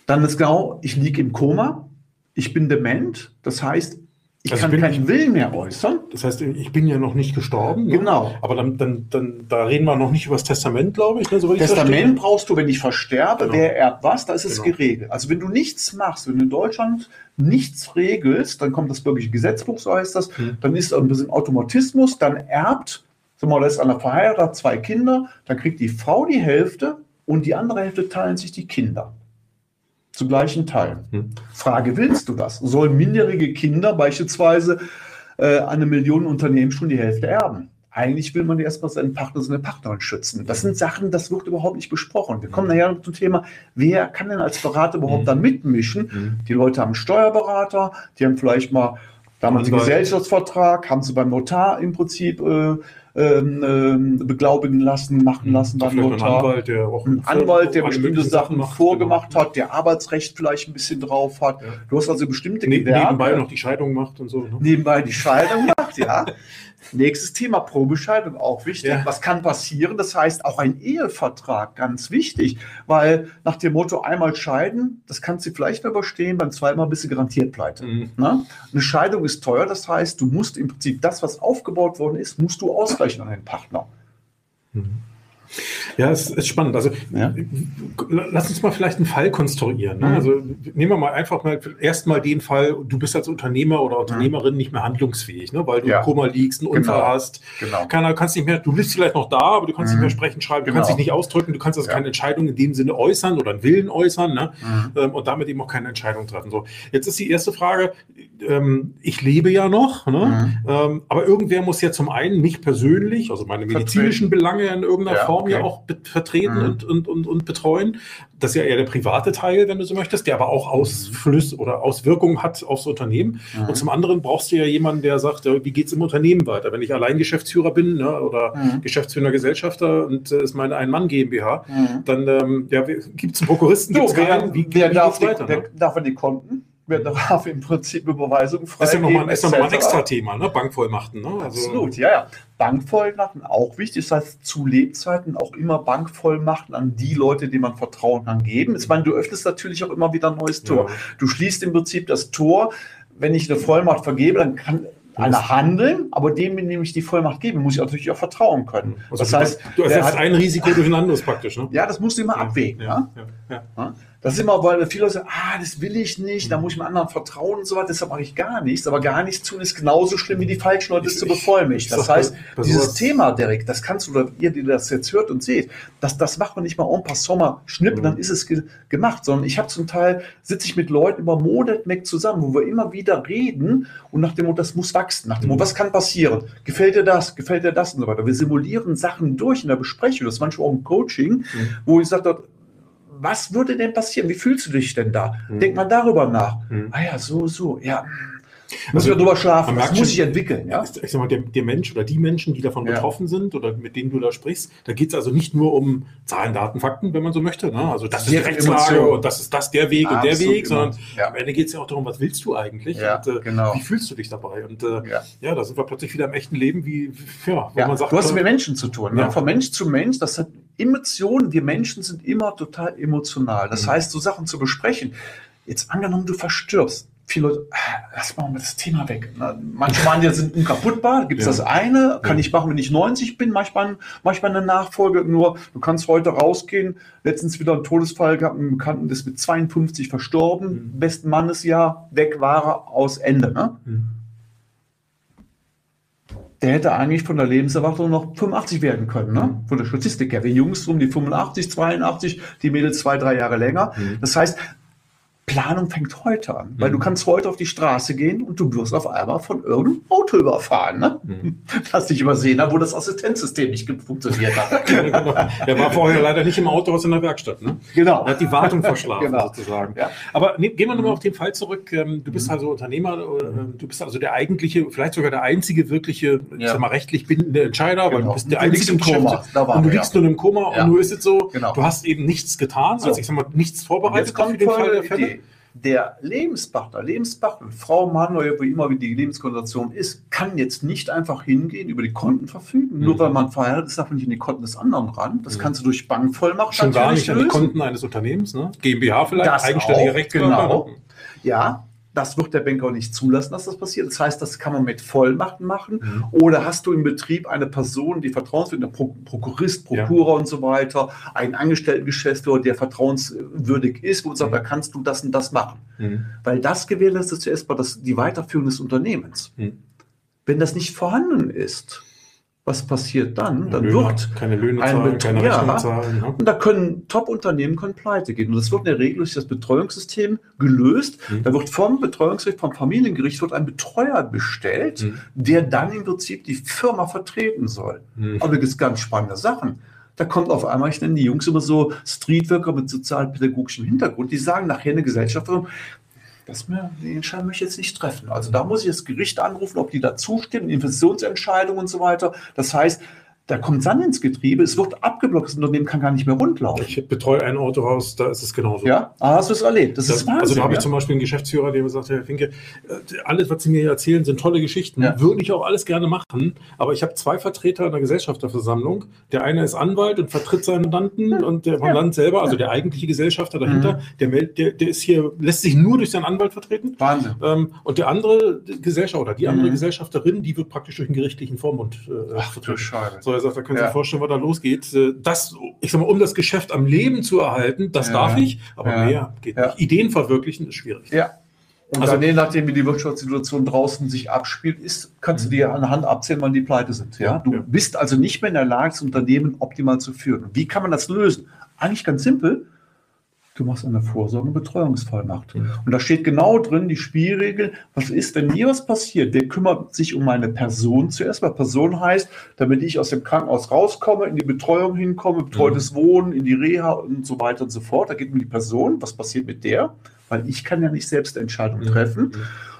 Dann ist genau, ich liege im Koma, ich bin dement, das heißt, ich Also kann bin keinen ich- Willen mehr äußern. Das heißt, ich bin ja noch nicht gestorben. Ne? Genau. Aber dann, dann, dann, da reden wir noch nicht über das Testament, glaube ich. Ne? ich Testament verstehe. brauchst du, wenn ich versterbe, Genau. wer erbt was, da ist es Genau. geregelt. Also wenn du nichts machst, wenn du in Deutschland nichts regelst, dann kommt das bürgerliche Gesetzbuch, so heißt das, Hm. dann ist ein bisschen Automatismus, dann erbt, sagen wir mal, da ist einer verheiratet, zwei Kinder, dann kriegt die Frau die Hälfte und die andere Hälfte teilen sich die Kinder. Zu gleichen Teilen. Hm. Frage, willst du das? Sollen minderjährige Kinder beispielsweise äh, an einem Millionenunternehmen schon die Hälfte erben? Eigentlich will man erstmal seinen Partner, seine Partnerin schützen. Das sind Sachen, das wird überhaupt nicht besprochen. Wir kommen nachher noch zum Thema, wer kann denn als Berater überhaupt Mhm. da mitmischen? Mhm. Die Leute haben einen Steuerberater, die haben vielleicht mal damals einen. Gesellschaftsvertrag, haben sie beim Notar im Prinzip äh, ähm, ähm, beglaubigen lassen, machen lassen Mhm. Vielleicht noch Notar. ein Anwalt, der auch Ein Anwalt, der bestimmte Sachen macht, vorgemacht genau. hat, der Arbeitsrecht vielleicht ein bisschen drauf hat. Ja. Du hast also bestimmte Ne Gewerke. nebenbei noch die Scheidung macht und so. Ne? nebenbei die Scheidung macht, ja. Nächstes Thema, Probescheidung, auch wichtig. Ja. Was kann passieren? Das heißt, auch ein Ehevertrag, ganz wichtig, weil nach dem Motto einmal scheiden, das kannst du vielleicht überstehen, beim zweiten Mal bist du garantiert pleite. Mhm. Ne? Eine Scheidung ist teuer, das heißt, du musst im Prinzip das, was aufgebaut worden ist, musst du ausgleichen an den Partner. Ja, es ist spannend. Also Ja. lass uns mal vielleicht einen Fall konstruieren. Ne? Mhm. Also nehmen wir mal einfach mal erstmal den Fall, du bist als Unternehmer oder Unternehmerin nicht mehr handlungsfähig, ne? weil du Ja. im Koma liegst, einen Unfall Genau. hast. Genau. Keiner kannst nicht mehr, du bist vielleicht noch da, aber du kannst Mhm. nicht mehr sprechen, schreiben, du Genau. kannst dich nicht ausdrücken, du kannst also Ja. keine Entscheidung in dem Sinne äußern oder einen Willen äußern ne? Mhm. ähm, und damit eben auch keine Entscheidung treffen. So, jetzt ist die erste Frage, ähm, ich lebe ja noch, ne? Mhm. ähm, aber irgendwer muss ja zum einen mich persönlich, also meine medizinischen Belange in irgendeiner Form ja okay. auch be- vertreten Mhm. und, und, und, und betreuen. Das ist ja eher der private Teil, wenn du so möchtest, der aber auch Ausflüsse oder Auswirkungen hat aufs Unternehmen. Mhm. Und zum anderen brauchst du ja jemanden, der sagt, ja, wie geht's im Unternehmen weiter? Wenn ich allein Geschäftsführer bin ne, oder Mhm. Geschäftsführer Gesellschafter und es ist meine Ein-Mann GmbH, Mhm. dann ähm, ja, gibt es einen Prokuristen, So, gibt's keinen? wie, wer wie darf, geht's die, weiter? wer ne? darf an die Konten? Wer darf im Prinzip Überweisungen Das ist ja nochmal ist ja noch mal ein extra Thema, ne? Bankvollmachten. Ne? Also, Absolut, ja, ja. Bankvollmachten auch wichtig. Das heißt, zu Lebzeiten auch immer Bankvollmachten an die Leute, denen man Vertrauen kann, geben. Ich meine, du öffnest natürlich auch immer wieder ein neues Tor. Ja. Du schließt im Prinzip das Tor. Wenn ich eine Vollmacht vergebe, dann kann einer handeln, aber dem, dem ich die Vollmacht gebe, muss ich natürlich auch vertrauen können. Also das heißt, du ersetzt ein Risiko durch ein anderes praktisch. Ne? ja, das musst du immer abwägen. Ja, ja, ja. ja. Das ist immer, weil viele Leute sagen, ah, das will ich nicht, da muss ich dem anderen vertrauen und so weiter, deshalb mache ich gar nichts. Aber gar nichts tun ist genauso schlimm, wie die falschen Leute zu ich- bevollmächtigen. Das heißt, dieses Thema, Derek, das kannst du, oder ihr, die das jetzt hört und seht, das, das macht man nicht mal en passant mal schnippen, Mhm. dann ist es ge gemacht, sondern ich habe zum Teil, sitze ich mit Leuten über Monat weg zusammen, wo wir immer wieder reden und nach dem Motto, das muss wachsen, nach dem Motto, Mhm. was kann passieren? Gefällt dir das? Gefällt dir das? Und so weiter. Wir simulieren Sachen durch in der Besprechung, das ist manchmal auch im Coaching, Mhm. wo ich sage, was würde denn passieren? Wie fühlst du dich denn da? Mhm. Denk mal darüber nach. Mhm. Ah ja, so, so, ja. Muss Also, man drüber schlafen. Das muss sich entwickeln, ja. Ich sag mal, der, der Mensch oder die Menschen, die davon Ja. betroffen sind oder mit denen du da sprichst, da geht es also nicht nur um Zahlen, Daten, Fakten, wenn man so möchte. Ne? Also das ist die Sehr Rechtslage Emotion. und das ist das der Weg und der Absolut Weg, sondern Ja. am Ende geht es ja auch darum, was willst du eigentlich Ja, und äh, genau. wie fühlst du dich dabei? Und äh, Ja. da sind wir plötzlich wieder im echten Leben, wie ja, wo man sagt, du hast äh, mit Menschen zu tun. Ne? Von Mensch zu Mensch, das hat Emotionen. Wir Menschen sind immer total emotional. Das Mhm. heißt, so Sachen zu besprechen. Jetzt angenommen, du verstirbst. Viele Leute, ah, lass mal das Thema weg. Na, Manche meinen, die sind unkaputtbar. Gibt es Ja. das eine? Kann Ja. ich machen, wenn ich 90 bin? Manchmal, manchmal eine Nachfolge. Nur, du kannst heute rausgehen. Letztens wieder einen Todesfall gehabt, einen Bekannten, der ist mit 52 verstorben. Mhm. Besten Mannesjahr, weg war er, aus Ende. Ne? Mhm. Der hätte eigentlich von der Lebenserwartung noch 85 werden können, ne? Von der Statistik her. Wir Jungs um die 85, 82, die Mädels zwei, drei Jahre länger. Mhm. Das heißt, Planung fängt heute an, weil Mhm. du kannst heute auf die Straße gehen und du wirst auf einmal von irgendeinem Auto überfahren, ne? Mhm. Hast dich übersehen, wo das Assistenzsystem nicht funktioniert hat. Ja, genau. Der war vorher leider nicht im Autohaus in der Werkstatt. Ne? genau. Er hat die Wartung verschlafen, Genau. sozusagen. Ja. Aber ne, gehen wir nochmal auf den Fall zurück. Ähm, Du bist also Unternehmer, äh, du bist also der eigentliche, vielleicht sogar der einzige wirkliche, ich Ja. sag mal, rechtlich bindende Entscheider, weil Genau. du bist der Du einzige im Koma. Und du liegst ja. nur im Koma und nur ist es so, Genau. du hast eben nichts getan, So. also ich sag mal, nichts vorbereitet für den Fall der Fälle. Der Lebenspartner, Lebenspartner, Frau, Mann oder wie immer wie die Lebenskonstellation ist, kann jetzt nicht einfach hingehen, über die Konten verfügen. Mhm. Nur weil man verheiratet ist, darf man nicht in die Konten des anderen ran. Das mhm. kannst du durch Bankvollmacht Schon gar nicht lösen. an die Konten eines Unternehmens, ne? GmbH vielleicht, das eigenständige Rechtskörper. Genau. Ja, das wird der Banker auch nicht zulassen, dass das passiert. Das heißt, das kann man mit Vollmachten machen. Mhm. Oder hast du im Betrieb eine Person, die vertrauenswürdig, Pro Prokurist, Prokurer ja. und so weiter, einen Angestelltengeschäftsführer, der vertrauenswürdig ist, wo du sagst, mhm. da kannst du das und das machen. Mhm. Weil das gewährleistet zuerst mal das, die Weiterführung des Unternehmens. Mhm. Wenn das nicht vorhanden ist, was passiert dann? Dann Löhne, wird keine Löhne ein zahlen, keine ja, zahlen. Ne? Und da können Top-Unternehmen können pleite gehen. Und das wird in der Regel durch das Betreuungssystem gelöst. Mhm. Da wird vom Betreuungsrecht, vom Familiengericht wird ein Betreuer bestellt, mhm. der dann im Prinzip die Firma vertreten soll. Mhm. Aber da gibt es ganz spannende Sachen. Da kommt auf einmal, ich nenne die Jungs immer so Streetworker mit sozialpädagogischem Hintergrund, die sagen nachher eine Gesellschaft, das mir, die Entscheidung möchte ich jetzt nicht treffen. Also da muss ich das Gericht anrufen, ob die da zustimmen, Investitionsentscheidungen und so weiter. Das heißt, da kommt Sand ins Getriebe, es wird abgeblockt, das Unternehmen kann gar nicht mehr rundlaufen. Ich betreue ein Autohaus, da ist es genauso. Ja, ah, hast du es erlebt? Das, das ist Wahnsinn. Also da habe ich zum Beispiel einen Geschäftsführer, der mir sagt, Herr Finke, äh, alles, was Sie mir erzählen, sind tolle Geschichten, ja. würde ich auch alles gerne machen, aber ich habe zwei Vertreter in der Gesellschafterversammlung. Der eine ist Anwalt und vertritt seinen Mandanten ja. und der Mandant selber, also der eigentliche Gesellschafter dahinter, mhm. der, der, der ist hier, lässt sich nur durch seinen Anwalt vertreten. Wahnsinn. Ähm, und der andere Gesellschafter oder die andere mhm. Gesellschafterin, die wird praktisch durch einen gerichtlichen Vormund äh, Ach, vertreten. So, er sagt, da können Sie sich vorstellen, was da losgeht. Äh, das, ich sag mal, um das Geschäft am Leben zu erhalten, das ja. darf ich, aber ja. mehr geht ja. nicht. Ideen verwirklichen ist schwierig. Ja. Und also, dann, je nachdem, wie die Wirtschaftssituation draußen sich abspielt, ist, kannst du mhm. dir an der Hand abzählen, wann die pleite sind. Ja? Du bist also nicht mehr in der Lage, das Unternehmen optimal zu führen. Wie kann man das lösen? Eigentlich ganz simpel du machst eine Vorsorge- und Betreuungsvollmacht. Mhm. Und da steht genau drin die Spielregel, was ist, wenn mir was passiert? Der kümmert sich um meine Person zuerst, weil Person heißt, damit ich aus dem Krankenhaus rauskomme, in die Betreuung hinkomme, betreutes mhm. Wohnen, in die Reha und so weiter und so fort. Da geht mir die Person, was passiert mit der? Weil ich kann ja nicht selbst Entscheidungen mhm. treffen. Mhm.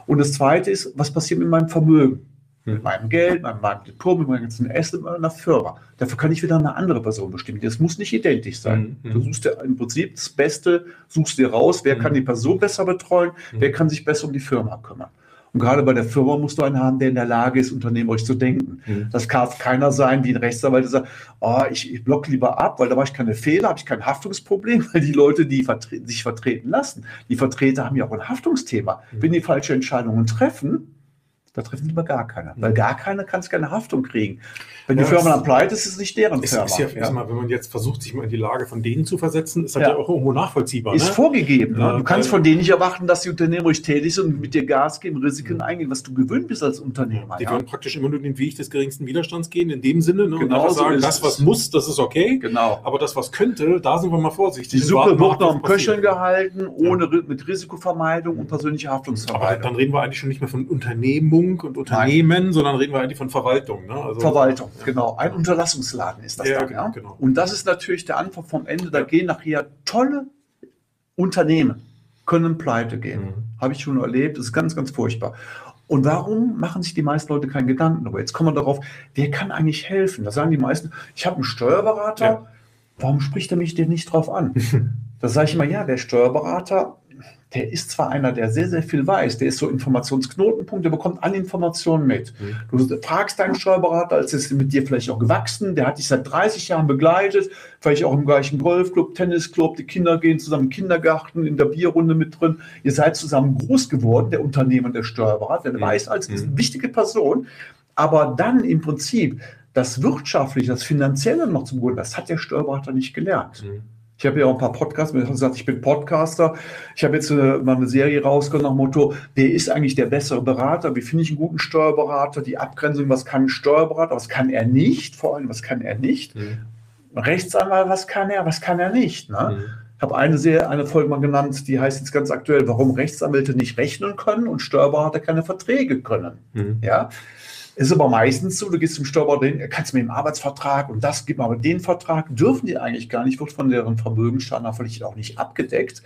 Und das Zweite ist, was passiert mit meinem Vermögen? Mit meinem Geld, meinem Marktdiplom, mit meinem ganzen Essen, mit meiner Firma. Dafür kann ich wieder eine andere Person bestimmen. Das muss nicht identisch sein. Mhm. Du suchst dir im Prinzip das Beste, suchst dir raus, wer mhm. kann die Person besser betreuen, mhm. wer kann sich besser um die Firma kümmern. Und gerade bei der Firma musst du einen haben, der in der Lage ist, unternehmerisch zu denken. Mhm. Das kann keiner sein, wie ein Rechtsanwalt, der sagt, oh, ich, ich block lieber ab, weil da mache ich keine Fehler, habe ich kein Haftungsproblem, weil die Leute, die vertre sich vertreten lassen, die Vertreter haben ja auch ein Haftungsthema. Mhm. Wenn die falsche Entscheidungen treffen, da treffen lieber gar keiner. Weil mhm. gar keiner kann es keine Haftung kriegen. Wenn ja, die Firma dann pleite ist, ist es nicht deren ist, Firma. Ist ja, ja. Mal, wenn man jetzt versucht, sich mal in die Lage von denen zu versetzen, ist das ja, auch irgendwo nachvollziehbar. Ist ne? vorgegeben. Ne? Du kannst von denen nicht erwarten, dass die ruhig tätig sind und mit dir Gas geben, Risiken eingehen, was du gewöhnt bist als Unternehmer. Die würden praktisch immer nur den Weg des geringsten Widerstands gehen, in dem Sinne. Ne? Genau und so sagen, das, was muss, das ist okay. Genau. Aber das, was könnte, da sind wir mal vorsichtig. Die Suppe wird noch im Köcheln gehalten, ohne mit Risikovermeidung und persönlicher Haftungsvermeidung. Aber dann reden wir eigentlich schon nicht mehr von Unternehmung und Unternehmen. Nein sondern reden wir eigentlich von Verwaltung. Ne? Also, Verwaltung. Genau. Ein Unterlassungsladen ist das ja, dann. Ja? Genau. Und das ist natürlich der Anfang vom Ende. Da gehen nachher tolle Unternehmen, können pleite gehen. Mhm. Habe ich schon erlebt. Das ist ganz, ganz furchtbar. Und warum machen sich die meisten Leute keinen Gedanken darüber? Jetzt kommen wir darauf, wer kann eigentlich helfen? Da sagen die meisten, ich habe einen Steuerberater, ja. warum spricht er mich denn nicht drauf an? da sage ich immer, ja, der Steuerberater der ist zwar einer, der sehr, sehr viel weiß, der ist so Informationsknotenpunkt, der bekommt alle Informationen mit. Mhm. Du fragst deinen Steuerberater, als ist mit dir vielleicht auch gewachsen, der hat dich seit 30 Jahren begleitet, vielleicht auch im gleichen Golfclub, Tennisclub, die Kinder gehen zusammen im Kindergarten, in der Bierrunde mit drin. Ihr seid zusammen groß geworden, der Unternehmer, der Steuerberater, der mhm. weiß als ist eine mhm. wichtige Person, aber dann im Prinzip das Wirtschaftliche, das Finanzielle noch zum Guten, das hat der Steuerberater nicht gelernt. Mhm. Ich habe ja auch ein paar Podcasts, mir gesagt, ich bin Podcaster. Ich habe jetzt äh, mal eine Serie rausgenommen nach Motto, wer ist eigentlich der bessere Berater? Wie finde ich einen guten Steuerberater? Die Abgrenzung, was kann ein Steuerberater, was kann er nicht? Vor allem, was kann er nicht? Mhm. Rechtsanwalt, was kann er, was kann er nicht? Ne? Mhm. Ich habe eine, sehr, eine Folge mal genannt, die heißt jetzt ganz aktuell, warum Rechtsanwälte nicht rechnen können und Steuerberater keine Verträge können. Mhm. Ja? Es ist aber meistens so, du gehst zum Steuerberater hin, kannst mir den Arbeitsvertrag und das, gib mal den Vertrag. Dürfen die eigentlich gar nicht, wird von deren Vermögenssteuernachpflicht auch nicht abgedeckt.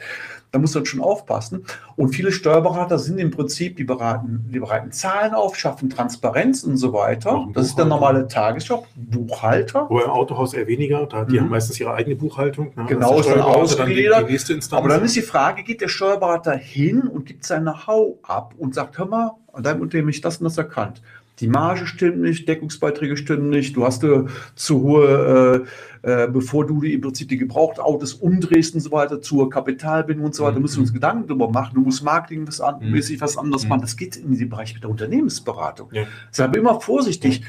Da muss man schon aufpassen. Und viele Steuerberater sind im Prinzip, die beraten, die bereiten Zahlen auf, schaffen Transparenz und so weiter. Das ist der normale Tagesjob. Buchhalter. Wo im Autohaus eher weniger, da die mhm. haben meistens ihre eigene Buchhaltung. Ne? Genau, ist dann ausgegliedert. Aber dann ist die Frage, geht der Steuerberater hin und gibt sein Know-how ab und sagt, hör mal, an deinem Unternehmen ich das und das erkannt die Marge stimmt nicht, Deckungsbeiträge stimmen nicht, du hast äh, zu hohe, äh, äh, bevor du die, im Prinzip die Gebrauchtautos umdrehst und so weiter, zur Kapitalbindung und so weiter, mhm. müssen wir uns Gedanken darüber machen. Du musst Marketing was an, mhm. was anderes mhm. machen. Das geht in den Bereich mit der Unternehmensberatung. Ja. Sei immer vorsichtig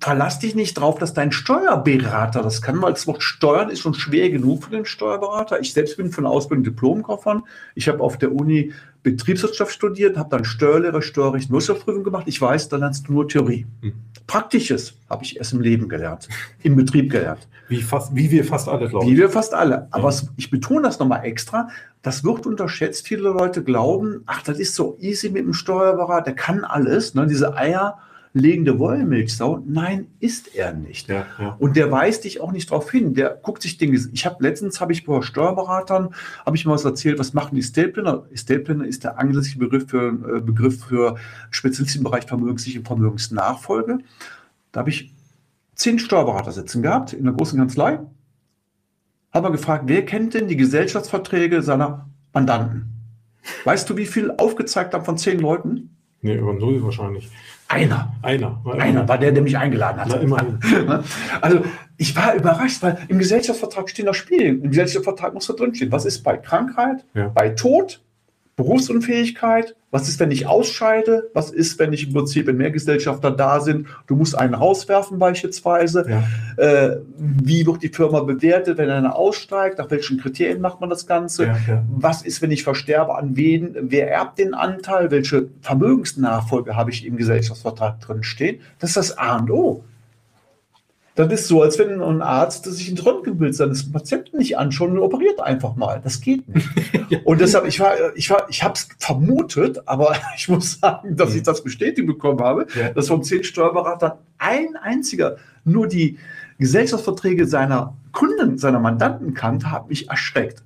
verlass dich nicht drauf, dass dein Steuerberater das kann, weil das Wort Steuern ist schon schwer genug für den Steuerberater. Ich selbst bin von Ausbildung Diplomkaufmann. Ich habe auf der Uni Betriebswirtschaft studiert, habe dann Steuerlehre, Steuerrecht, Wirtschaftsprüfung gemacht. Ich weiß, da lernst du nur Theorie. Hm. Praktisches habe ich erst im Leben gelernt, im Betrieb gelernt. Wie, fast, wie wir fast alle, glauben. Wie wir fast alle. Aber ja. ich betone das nochmal extra. Das wird unterschätzt. Viele Leute glauben, ach, das ist so easy mit dem Steuerberater, der kann alles. Ne? Diese Eier legende Wollmilchsau. Nein, ist er nicht. Ja, ja. Und der weist dich auch nicht darauf hin. Der guckt sich Dinge. Ich habe letztens habe ich bei Steuerberatern habe ich mal was erzählt. Was machen die Estate Planner? Estate Planner ist der angelsächsische Begriff für äh, Begriff für Spezialisten im Bereich Vermögenssicherung und Vermögensnachfolge. Da habe ich zehn Steuerberater sitzen gehabt in der großen Kanzlei. Habe gefragt, wer kennt denn die Gesellschaftsverträge seiner Mandanten? Weißt du, wie viel aufgezeigt haben von zehn Leuten? Nee, über null wahrscheinlich. Einer. Einer. War Einer war der, der mich eingeladen hat. Also ich war überrascht, weil im Gesellschaftsvertrag stehen da Spiele. Im Gesellschaftsvertrag muss da drinstehen. Was ist bei Krankheit, ja. bei Tod, Berufsunfähigkeit, was ist, wenn ich ausscheide, was ist, wenn ich im Prinzip, wenn mehr Gesellschafter da sind, du musst einen rauswerfen beispielsweise, ja. äh, wie wird die Firma bewertet, wenn einer aussteigt, nach welchen Kriterien macht man das Ganze, ja, ja. was ist, wenn ich versterbe, an wen, wer erbt den Anteil, welche Vermögensnachfolge habe ich im Gesellschaftsvertrag drin stehen, das ist das A und O. Das ist so, als wenn ein Arzt sich ein Röntgenbild seines Patienten nicht anschaut und operiert einfach mal. Das geht nicht. Und deshalb, ich war, ich war, ich habe es vermutet, aber ich muss sagen, dass ich das bestätigt bekommen habe, ja. dass von zehn Steuerberatern ein einziger nur die Gesellschaftsverträge seiner Kunden, seiner Mandanten kannte, hat mich erschreckt.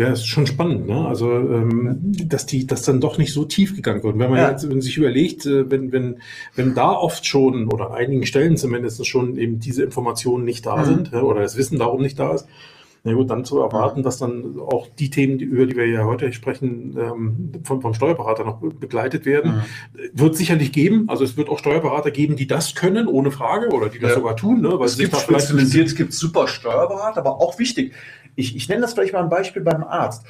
Ja, ist schon spannend, ne? Also, ähm, dass die, dass dann doch nicht so tief gegangen wird. Wenn man ja. jetzt wenn man sich überlegt, äh, wenn, wenn, wenn da oft schon oder einigen Stellen zumindest schon eben diese Informationen nicht da mhm. sind oder das Wissen darum nicht da ist, na gut, dann zu erwarten, dass dann auch die Themen, über die wir ja heute sprechen, ähm, vom, vom Steuerberater noch begleitet werden, mhm. wird sicherlich geben. Also es wird auch Steuerberater geben, die das können, ohne Frage, oder die das ja. sogar tun. Ne? Weil es gibt spezialisiert, es gibt super Steuerberater, aber auch wichtig, ich, ich nenne das vielleicht mal ein Beispiel beim Arzt.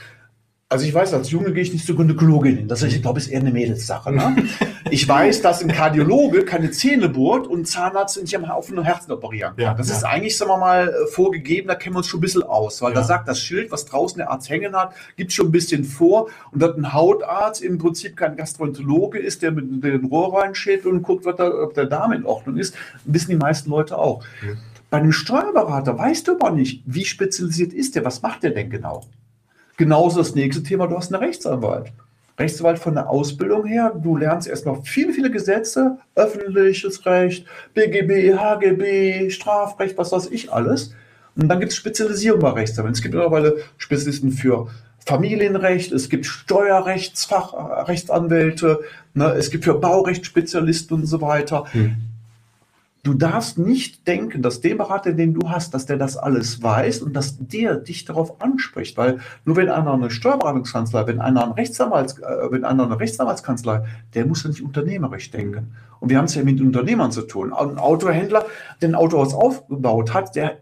Also ich weiß, als Junge gehe ich nicht zur Gynäkologin hin. Das ist, ich glaube, ist eher eine Mädelssache. Ne? Ich weiß, dass ein Kardiologe keine Zähne bohrt und ein Zahnarzt nicht am Haufen Herzen operieren kann. Ja, das ja. ist eigentlich, sagen wir mal, vorgegeben, da kennen wir uns schon ein bisschen aus, weil ja. da sagt das Schild, was draußen der Arzt hängen hat, gibt schon ein bisschen vor und dass ein Hautarzt im Prinzip kein Gastroenterologe ist, der mit den Rohr reinschält und guckt, da, ob der Darm in Ordnung ist, wissen die meisten Leute auch. Mhm. Bei einem Steuerberater weißt du aber nicht, wie spezialisiert ist der, was macht der denn genau? Genauso das nächste Thema, du hast einen Rechtsanwalt. Rechtsanwalt von der Ausbildung her, du lernst erstmal viele, viele Gesetze, öffentliches Recht, BGB, HGB, Strafrecht, was weiß ich alles. Und dann gibt es Spezialisierung bei Rechtsanwälten. Es gibt mittlerweile Spezialisten für Familienrecht, es gibt Steuerrechtsfachrechtsanwälte, ne, es gibt für Baurecht Spezialisten und so weiter. Hm. Du darfst nicht denken, dass der Berater, den du hast, dass der das alles weiß und dass der dich darauf anspricht, weil nur wenn einer eine Steuerberatungskanzlei, wenn einer eine, Rechtsanwalts, äh, wenn einer eine Rechtsanwaltskanzlei, der muss ja nicht unternehmerisch denken. Und wir haben es ja mit Unternehmern zu tun. Ein Autohändler, der ein Autohaus aufgebaut hat, der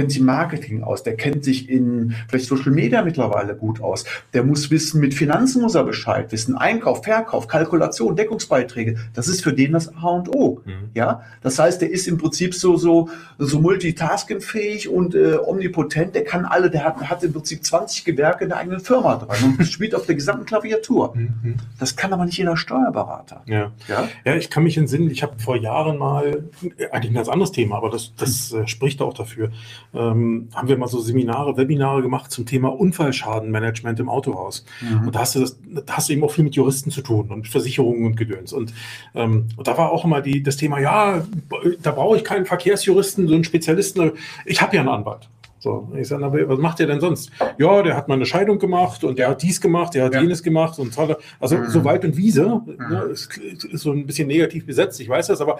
kennt sich Marketing aus, der kennt sich in vielleicht Social Media mittlerweile gut aus. Der muss wissen, mit Finanzen muss er Bescheid wissen, Einkauf, Verkauf, Kalkulation, Deckungsbeiträge. Das ist für den das H und O. Mhm. Ja, das heißt, der ist im Prinzip so so so multitaskingfähig und äh, omnipotent. Der kann alle, der hat, hat im Prinzip 20 Gewerke in der eigenen Firma dran und spielt auf der gesamten Klaviatur. Mhm. Das kann aber nicht jeder Steuerberater. Ja, ja? ja ich kann mich entsinnen. Ich habe vor Jahren mal eigentlich ein ganz anderes Thema, aber das das äh, spricht auch dafür ähm, haben wir mal so Seminare, Webinare gemacht zum Thema Unfallschadenmanagement im Autohaus. Mhm. Und da hast, du das, da hast du eben auch viel mit Juristen zu tun und Versicherungen und Gedöns. Und, ähm, und da war auch immer die, das Thema, ja, da brauche ich keinen Verkehrsjuristen, so einen Spezialisten. Ich habe ja einen Anwalt. So, ich sage, aber was macht der denn sonst? Ja, der hat mal eine Scheidung gemacht und der hat dies gemacht, der hat ja. jenes gemacht und tolle. Also mhm. so Wald und Wiese mhm. ne, ist, ist, so ein bisschen negativ besetzt, ich weiß das, aber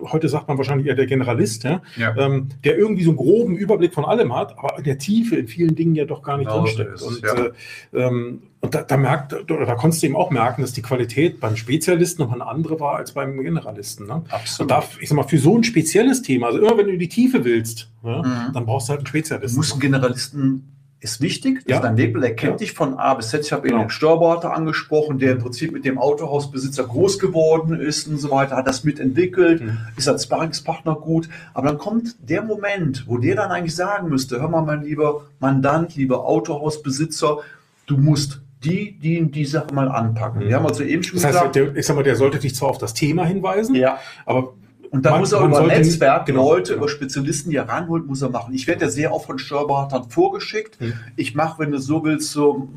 heute sagt man wahrscheinlich eher der Generalist, ja, ja. Ähm, der irgendwie so einen groben Überblick von allem hat, aber in der Tiefe in vielen Dingen ja doch gar nicht genau drinsteckt. Und, ja. äh, ähm, und da, da, merkt, oder da konntest du eben auch merken, dass die Qualität beim Spezialisten noch eine andere war als beim Generalisten. Ne? Absolut. Und da, ich sag mal, für so ein spezielles Thema, also immer wenn du die Tiefe willst, ja, mhm. dann brauchst du halt einen Spezialisten. Du musst einen Generalisten ist wichtig. Das ja. ist ein Label, er kennt ja. dich von A bis Z. Ich habe eben den Steuerberater angesprochen, der im Prinzip mit dem Autohausbesitzer groß geworden ist und so weiter, hat das mitentwickelt, mhm. ist als Sparringspartner gut. Aber dann kommt der Moment, wo der dann eigentlich sagen müsste, hör mal, mein lieber Mandant, lieber Autohausbesitzer, du musst die, die die Sache mal anpacken. Mhm. Wir haben also eben schon das heißt, gesagt, der, ich sag mal, der sollte dich zwar auf das Thema hinweisen, ja. aber und da muss er über Netzwerk genau, Leute, genau. über Spezialisten, die er ranholt, muss er machen. Ich werde ja sehr oft von Steuerberatern vorgeschickt. Mhm. Ich mache, wenn du so willst, so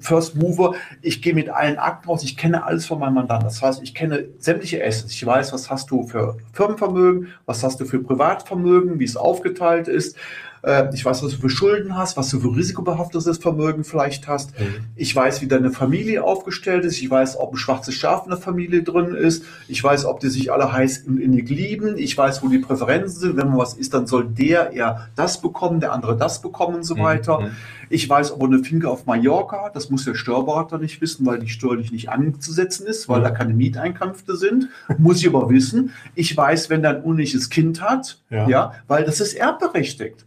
First Mover. Ich gehe mit allen Akten raus. Ich kenne alles von meinem Mandanten. Das heißt, ich kenne sämtliche Assets. Ich weiß, was hast du für Firmenvermögen, was hast du für Privatvermögen, wie es aufgeteilt ist. Äh, ich weiß, was du für Schulden hast, was du für risikobehaftetes Vermögen vielleicht hast. Mhm. Ich weiß, wie deine Familie aufgestellt ist. Ich weiß, ob ein schwarzes Schaf in der Familie drin ist. Ich weiß, ob die sich alle heiß und innig lieben. Ich weiß, wo die Präferenzen sind. Wenn man was ist, dann soll der eher das bekommen, der andere das bekommen und so mhm. weiter. Mhm. Ich weiß, ob er eine Finke auf Mallorca hat. Das muss der Steuerberater nicht wissen, weil die steuerlich nicht anzusetzen ist, weil mhm. da keine Mieteinkünfte sind. Muss ich aber wissen. Ich weiß, wenn er ein unliches Kind hat, ja. ja, weil das ist erbberechtigt.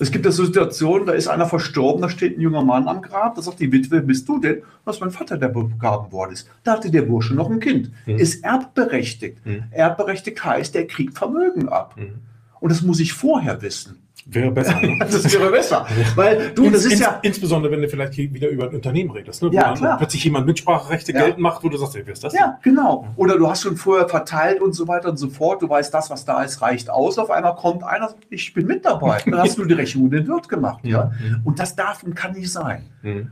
Es gibt ja so Situationen, da ist einer verstorben, da steht ein junger Mann am Grab, da sagt die Witwe, bist du denn? Das ist mein Vater, der begraben worden ist. Da hatte der Bursche noch ein Kind. Mhm. Ist erbberechtigt. Mhm. Erbberechtigt heißt, der kriegt Vermögen ab. Mhm. Und das muss ich vorher wissen. Wäre besser. Ne? das wäre besser. Weil du, das ist ins, ja. Insbesondere, wenn du vielleicht wieder über ein Unternehmen redest, ne? wo ja, klar. plötzlich jemand Mitspracherechte ja. geltend macht, wo du sagst, ey, wer ist das? Ja, denn? genau. Oder du hast schon vorher verteilt und so weiter und so fort. Du weißt, das, was da ist, reicht aus. Auf einmal kommt einer, ich bin mit dabei. Dann hast du die Rechnung den Wirt gemacht. Ja? Und das darf und kann nicht sein. Mhm.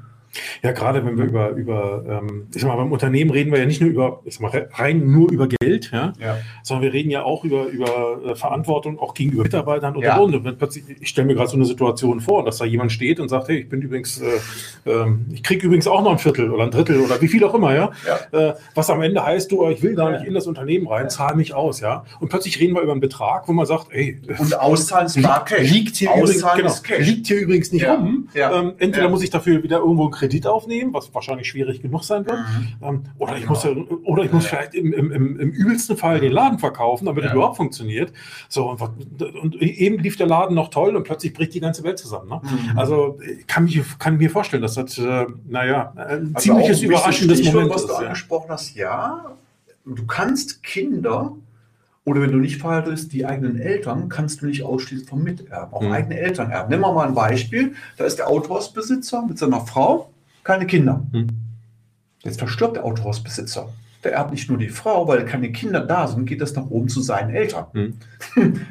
Ja, gerade wenn wir über, über ähm, ich sag mal, beim Unternehmen reden wir ja nicht nur über, ich sag mal, rein nur über Geld, ja, ja. sondern wir reden ja auch über, über äh, Verantwortung auch gegenüber Mitarbeitern und ja. und. Wenn plötzlich, ich stelle mir gerade so eine Situation vor, dass da jemand steht und sagt, hey, ich bin übrigens, äh, äh, ich kriege übrigens auch noch ein Viertel oder ein Drittel oder wie viel auch immer, ja. ja. Äh, was am Ende heißt, du, ich will gar nicht in das Unternehmen rein, zahle mich aus, ja. Und plötzlich reden wir über einen Betrag, wo man sagt, ey, und auszahlen ist liegt hier, übrigens, genau, liegt hier übrigens nicht rum. Ähm, entweder muss ich dafür wieder irgendwo einen Kredit aufnehmen, was wahrscheinlich schwierig genug sein wird. Mhm. Ähm, oder, ich muss, oder ich muss ja. vielleicht im, im, im, im, übelsten Fall den Laden verkaufen, damit ja. er überhaupt funktioniert. So, und, und, eben lief der Laden noch toll und plötzlich bricht die ganze Welt zusammen. Ne? Mhm. Also kann, mich, kann mir vorstellen, dass das, äh, naja, ein also ziemliches überraschendes Moment was ist. Was du angesprochen hast, ja, du kannst Kinder oder wenn du nicht verheiratet bist, die eigenen Eltern kannst du nicht ausschließen vom Miterben, auch mhm. eigene Eltern erben. Nehmen wir mal ein Beispiel. Da ist der Autohausbesitzer mit seiner Frau, keine Kinder. Mhm. Jetzt verstirbt der Autohausbesitzer. Der erbt nicht nur die Frau, weil keine Kinder da sind, geht das nach oben zu seinen Eltern. Mhm.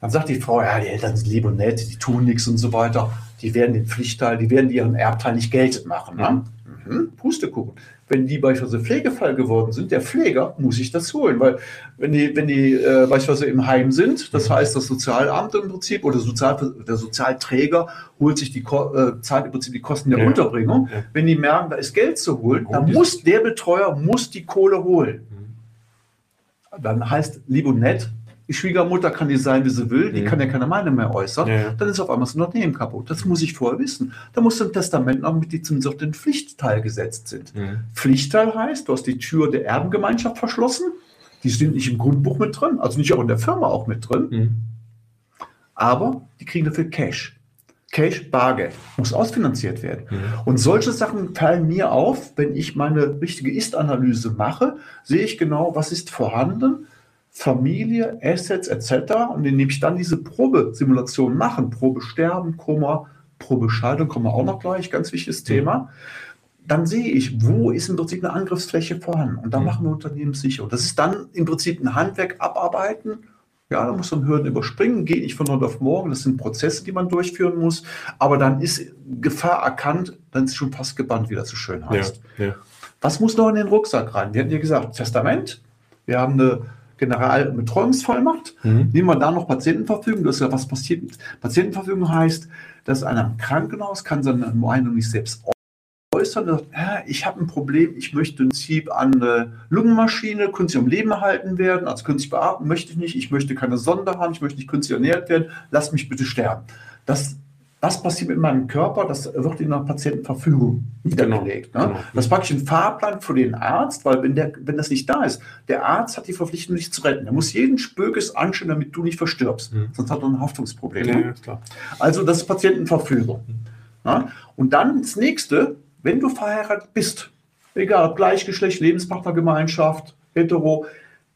Dann sagt die Frau, ja, die Eltern sind lieb und nett, die tun nichts und so weiter. Die werden den Pflichtteil, die werden ihren Erbteil nicht geltend machen. Ne? Mhm. Pustekuchen wenn die beispielsweise Pflegefall geworden sind, der Pfleger muss sich das holen, weil wenn die, wenn die äh, beispielsweise im Heim sind, das heißt das Sozialamt im Prinzip oder Sozial, der Sozialträger holt sich die äh, zahlt im Prinzip die Kosten der ja. Unterbringung. Ja. Wenn die merken, da ist Geld zu holen, dann muss der Betreuer muss die Kohle holen. Mhm. Dann heißt lieb und nett, die Schwiegermutter kann die sein, wie sie will, die mhm. kann ja keine Meinung mehr äußern, ja. dann ist auf einmal das Unternehmen kaputt. Das muss ich vorher wissen. Da muss ein Testament noch mit, die zumindest auf den Pflichtteil gesetzt sind. Mhm. Pflichtteil heißt, du hast die Tür der Erbengemeinschaft verschlossen, die sind nicht im Grundbuch mit drin, also nicht auch in der Firma auch mit drin, mhm. aber die kriegen dafür Cash. Cash, Bargeld, muss ausfinanziert werden. Mhm. Und solche Sachen fallen mir auf, wenn ich meine richtige Ist-Analyse mache, sehe ich genau, was ist vorhanden, Familie, Assets etc. Und indem ich dann diese Probesimulation machen, Probe sterben, Komma, Probe Schaltung, kommen wir auch noch gleich, ganz wichtiges Thema, dann sehe ich, wo ist im Prinzip eine Angriffsfläche vorhanden. Und da mhm. machen wir Unternehmen sicher. Und das ist dann im Prinzip ein Handwerk abarbeiten Ja, da muss man Hürden überspringen, geht nicht von heute auf morgen. Das sind Prozesse, die man durchführen muss. Aber dann ist Gefahr erkannt, dann ist schon fast gebannt, wie das so schön heißt. Ja, ja. Was muss noch in den Rucksack rein? Wir hatten ja gesagt, Testament. Wir haben eine Generalbetreuungsvollmacht. Mhm. Nehmen wir da noch Patientenverfügung. Das ist ja was passiert. Patientenverfügung heißt, dass einer im Krankenhaus kann seine Meinung nicht selbst äußern. Sagt, ich habe ein Problem, ich möchte im Prinzip an eine Lungenmaschine künstlich am Leben erhalten werden, also künstlich beatmen möchte ich nicht, ich möchte keine Sonde haben, ich möchte nicht künstlich ernährt werden, lass mich bitte sterben. Das was passiert mit meinem Körper, das wird in einer Patientenverfügung niedergelegt. Genau, ne? genau. Das ist praktisch ein Fahrplan für den Arzt, weil wenn, der, wenn das nicht da ist, der Arzt hat die Verpflichtung, dich zu retten. Er muss jeden Spökes anschauen, damit du nicht verstirbst. Mhm. Sonst hat er ein Haftungsproblem. Ja, ne? Also das ist Patientenverfügung. Mhm. Ne? Und dann das nächste, wenn du verheiratet bist, egal, Gleichgeschlecht, Lebenspartnergemeinschaft, hetero,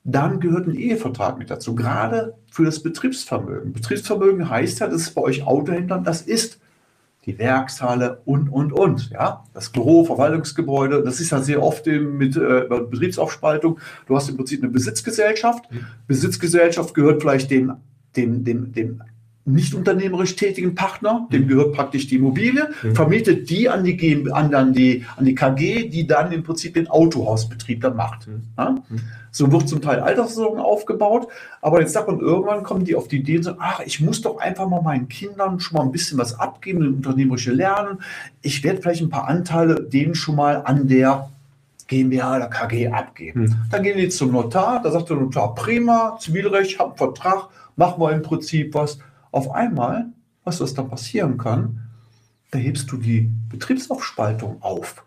dann gehört ein Ehevertrag mit dazu, gerade für das Betriebsvermögen. Betriebsvermögen heißt ja, das ist bei euch Autohändlern, das ist die Werkshalle und, und, und. Ja? Das Büro, Verwaltungsgebäude, das ist ja sehr oft mit äh, Betriebsaufspaltung. Du hast im Prinzip eine Besitzgesellschaft. Mhm. Besitzgesellschaft gehört vielleicht dem, dem, dem, dem nicht unternehmerisch tätigen Partner, dem mhm. gehört praktisch die Immobilie, mhm. vermietet die an die, an, an, die, an die KG, die dann im Prinzip den Autohausbetrieb dann macht. Mhm. Ja? So wird zum Teil Altersversorgung aufgebaut, aber jetzt sagt man, irgendwann kommen die auf die Idee und sagen, ach, ich muss doch einfach mal meinen Kindern schon mal ein bisschen was abgeben, ein unternehmerische Lernen. Ich werde vielleicht ein paar Anteile denen schon mal an der GmbH oder KG abgeben. Mhm. Dann gehen die zum Notar, da sagt der Notar, prima, Zivilrecht, hab einen Vertrag, machen wir im Prinzip was auf einmal, was das dann passieren kann, da hebst du die Betriebsaufspaltung auf.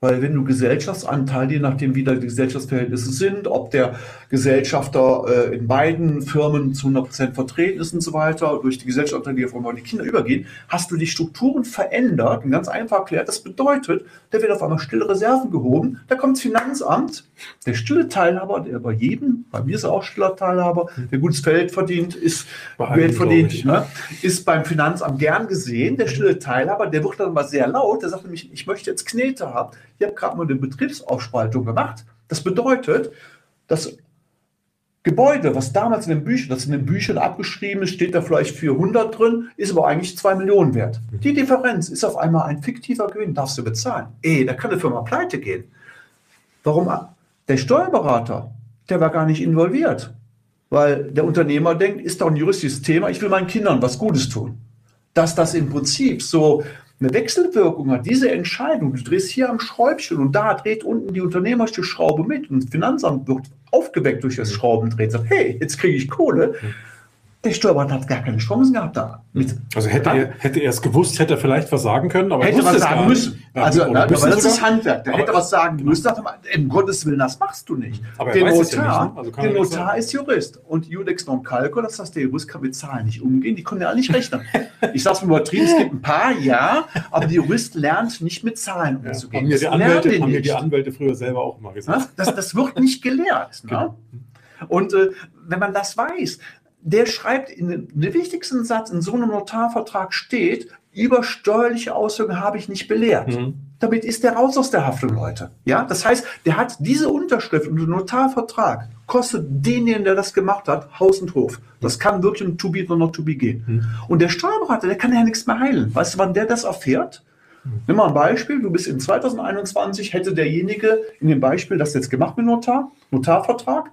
Weil wenn du Gesellschaftsanteil, je nachdem wie da die Gesellschaftsverhältnisse sind, ob der Gesellschafter äh, in beiden Firmen zu 100 Prozent vertreten ist und so weiter, durch die Gesellschaftsanteile, die auf einmal die Kinder übergehen, hast du die Strukturen verändert. Und ganz einfach erklärt, das bedeutet, da wird auf einmal stille Reserven gehoben, da kommt das Finanzamt, der stille Teilhaber, der bei jedem, bei mir ist er auch stiller Teilhaber, der gutes Feld verdient, ist Geld verdient, ne, ist beim Finanzamt gern gesehen, der stille Teilhaber, der wird dann mal sehr laut, der sagt nämlich, ich möchte jetzt Knete haben ich habe gerade mal eine Betriebsaufspaltung gemacht. Das bedeutet, das Gebäude, was damals in den Büchern, das in den Büchern abgeschrieben ist, steht da vielleicht für 100 drin, ist aber eigentlich 2 Millionen wert. Die Differenz ist auf einmal ein fiktiver Gewinn, darfst du bezahlen. Ey, da kann eine Firma pleite gehen. Warum? Der Steuerberater, der war gar nicht involviert. Weil der Unternehmer denkt, ist doch ein juristisches Thema, ich will meinen Kindern was Gutes tun. Dass das im Prinzip so eine Wechselwirkung hat, diese Entscheidung, du drehst hier am Schräubchen und da dreht unten die unternehmerische Schraube mit und das Finanzamt wird aufgeweckt durch das Schraubendrehen, sagt, hey, jetzt kriege ich Kohle. Mhm der Steuerberater hat gar keine Chancen gehabt da. also hätte er, hätte er es gewusst, hätte er vielleicht was sagen können, aber hätte was sagen müssen. Also, na, aber das sogar? ist Handwerk. Der aber hätte was sagen müssen. Um Gottes Willen, das machst du nicht. Aber der Notar, ja nicht, ne? also der Notar ist Jurist und Judex non calco, das heißt, der Jurist kann mit Zahlen nicht umgehen. Die können ja alle nicht rechnen. ich sage es mir übertrieben, es gibt ein paar, ja, aber der Jurist lernt nicht mit Zahlen umzugehen. Haben, mir die, Anwälte, haben mir die Anwälte früher selber auch mal gesagt. Das, das wird nicht gelehrt. Ne? Genau. Und äh, wenn man das weiß, der schreibt in den wichtigsten Satz in so einem Notarvertrag steht, über steuerliche Auswirkungen habe ich nicht belehrt. Mhm. Damit ist der raus aus der Haftung, Leute. Ja, das heißt, der hat diese Unterschrift und den Notarvertrag kostet denjenigen, der das gemacht hat, Haus und Hof. Das kann wirklich ein To be or not to be gehen. Mhm. Und der Steuerberater, der kann ja nichts mehr heilen. Weißt du, wann der das erfährt? Mhm. Nimm mal ein Beispiel. Du bist in 2021, hätte derjenige in dem Beispiel das jetzt gemacht mit Notar, Notarvertrag,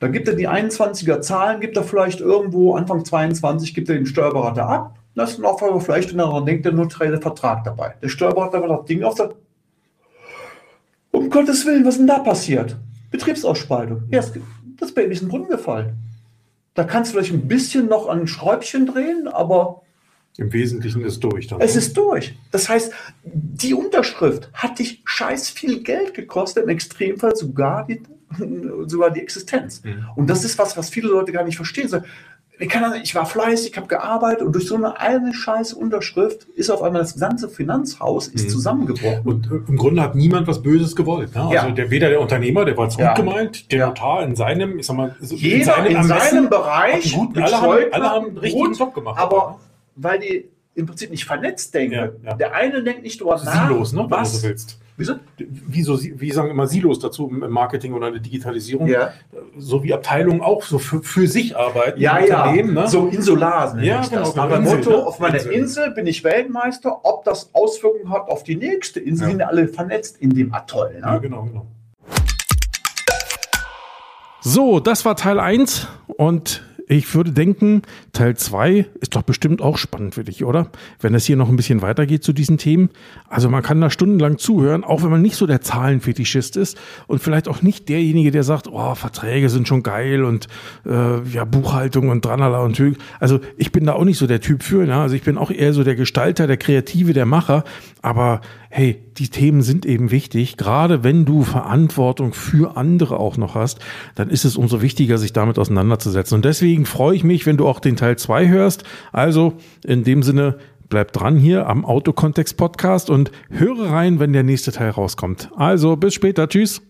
da gibt er die 21er Zahlen, gibt er vielleicht irgendwo Anfang 22, gibt er den Steuerberater ab. Das ist noch vielleicht, wenn er daran denkt, der notarielle Vertrag dabei. Der Steuerberater wird das Ding auf der. Um Gottes Willen, was ist denn da passiert? Betriebsausspaltung. Ja, das Baby ist in den Brunnen gefallen. Da kannst du vielleicht ein bisschen noch an ein Schräubchen drehen, aber. Im Wesentlichen ist durch. Dann, es ne? ist durch. Das heißt, die Unterschrift hat dich scheiß viel Geld gekostet, im Extremfall sogar die sogar die Existenz. Mhm. Und das ist was, was viele Leute gar nicht verstehen. So, ich war fleißig, habe gearbeitet und durch so eine eine scheiß Unterschrift ist auf einmal das gesamte Finanzhaus ist mhm. zusammengebrochen. Und äh, im Grunde hat niemand was Böses gewollt. Ne? Also ja. der, weder der Unternehmer, der war ja. gut gemeint, der ja. Notar in seinem, ich sag mal, Jeder in seinem, in seinem Bereich, gut, alle, haben, alle haben einen richtigen Job gemacht. Aber, aber weil die im Prinzip nicht vernetzt denken. Der eine denkt nicht drüber nach, Sinnlos, ne, was, du willst Wieso? Wie, so, wie sagen immer Silos dazu im Marketing oder in der Digitalisierung, Ja. so wie Abteilungen auch so für, für sich arbeiten. Ja, ja, Unternehmen, ne? so Insular nenne Ja, genau, das. Nach dem Motto, ne? auf meiner Insel. Insel. bin ich Weltmeister, ob das Auswirkungen hat auf die nächste Insel, Ja. sind alle vernetzt in dem Atoll. Ne? Ja, genau, genau. So, das war Teil 1 und ich würde denken, Teil 2 ist doch bestimmt auch spannend für dich, oder? Wenn es hier noch ein bisschen weitergeht zu diesen Themen. Also man kann da stundenlang zuhören, auch wenn man nicht so der Zahlenfetischist ist und vielleicht auch nicht derjenige, der sagt, oh, Verträge sind schon geil und äh, ja, Buchhaltung und dranala und Hü- Also ich bin da auch nicht so der Typ für, ne? Also ich bin auch eher so der Gestalter, der Kreative, der Macher. Aber hey, die Themen sind eben wichtig. Gerade wenn du Verantwortung für andere auch noch hast, dann ist es umso wichtiger, sich damit auseinanderzusetzen. Und deswegen freue ich mich, wenn du auch den Teil 2 hörst. Also in dem Sinne, bleib dran hier am Autokontext Podcast und höre rein, wenn der nächste Teil rauskommt. Also bis später. Tschüss.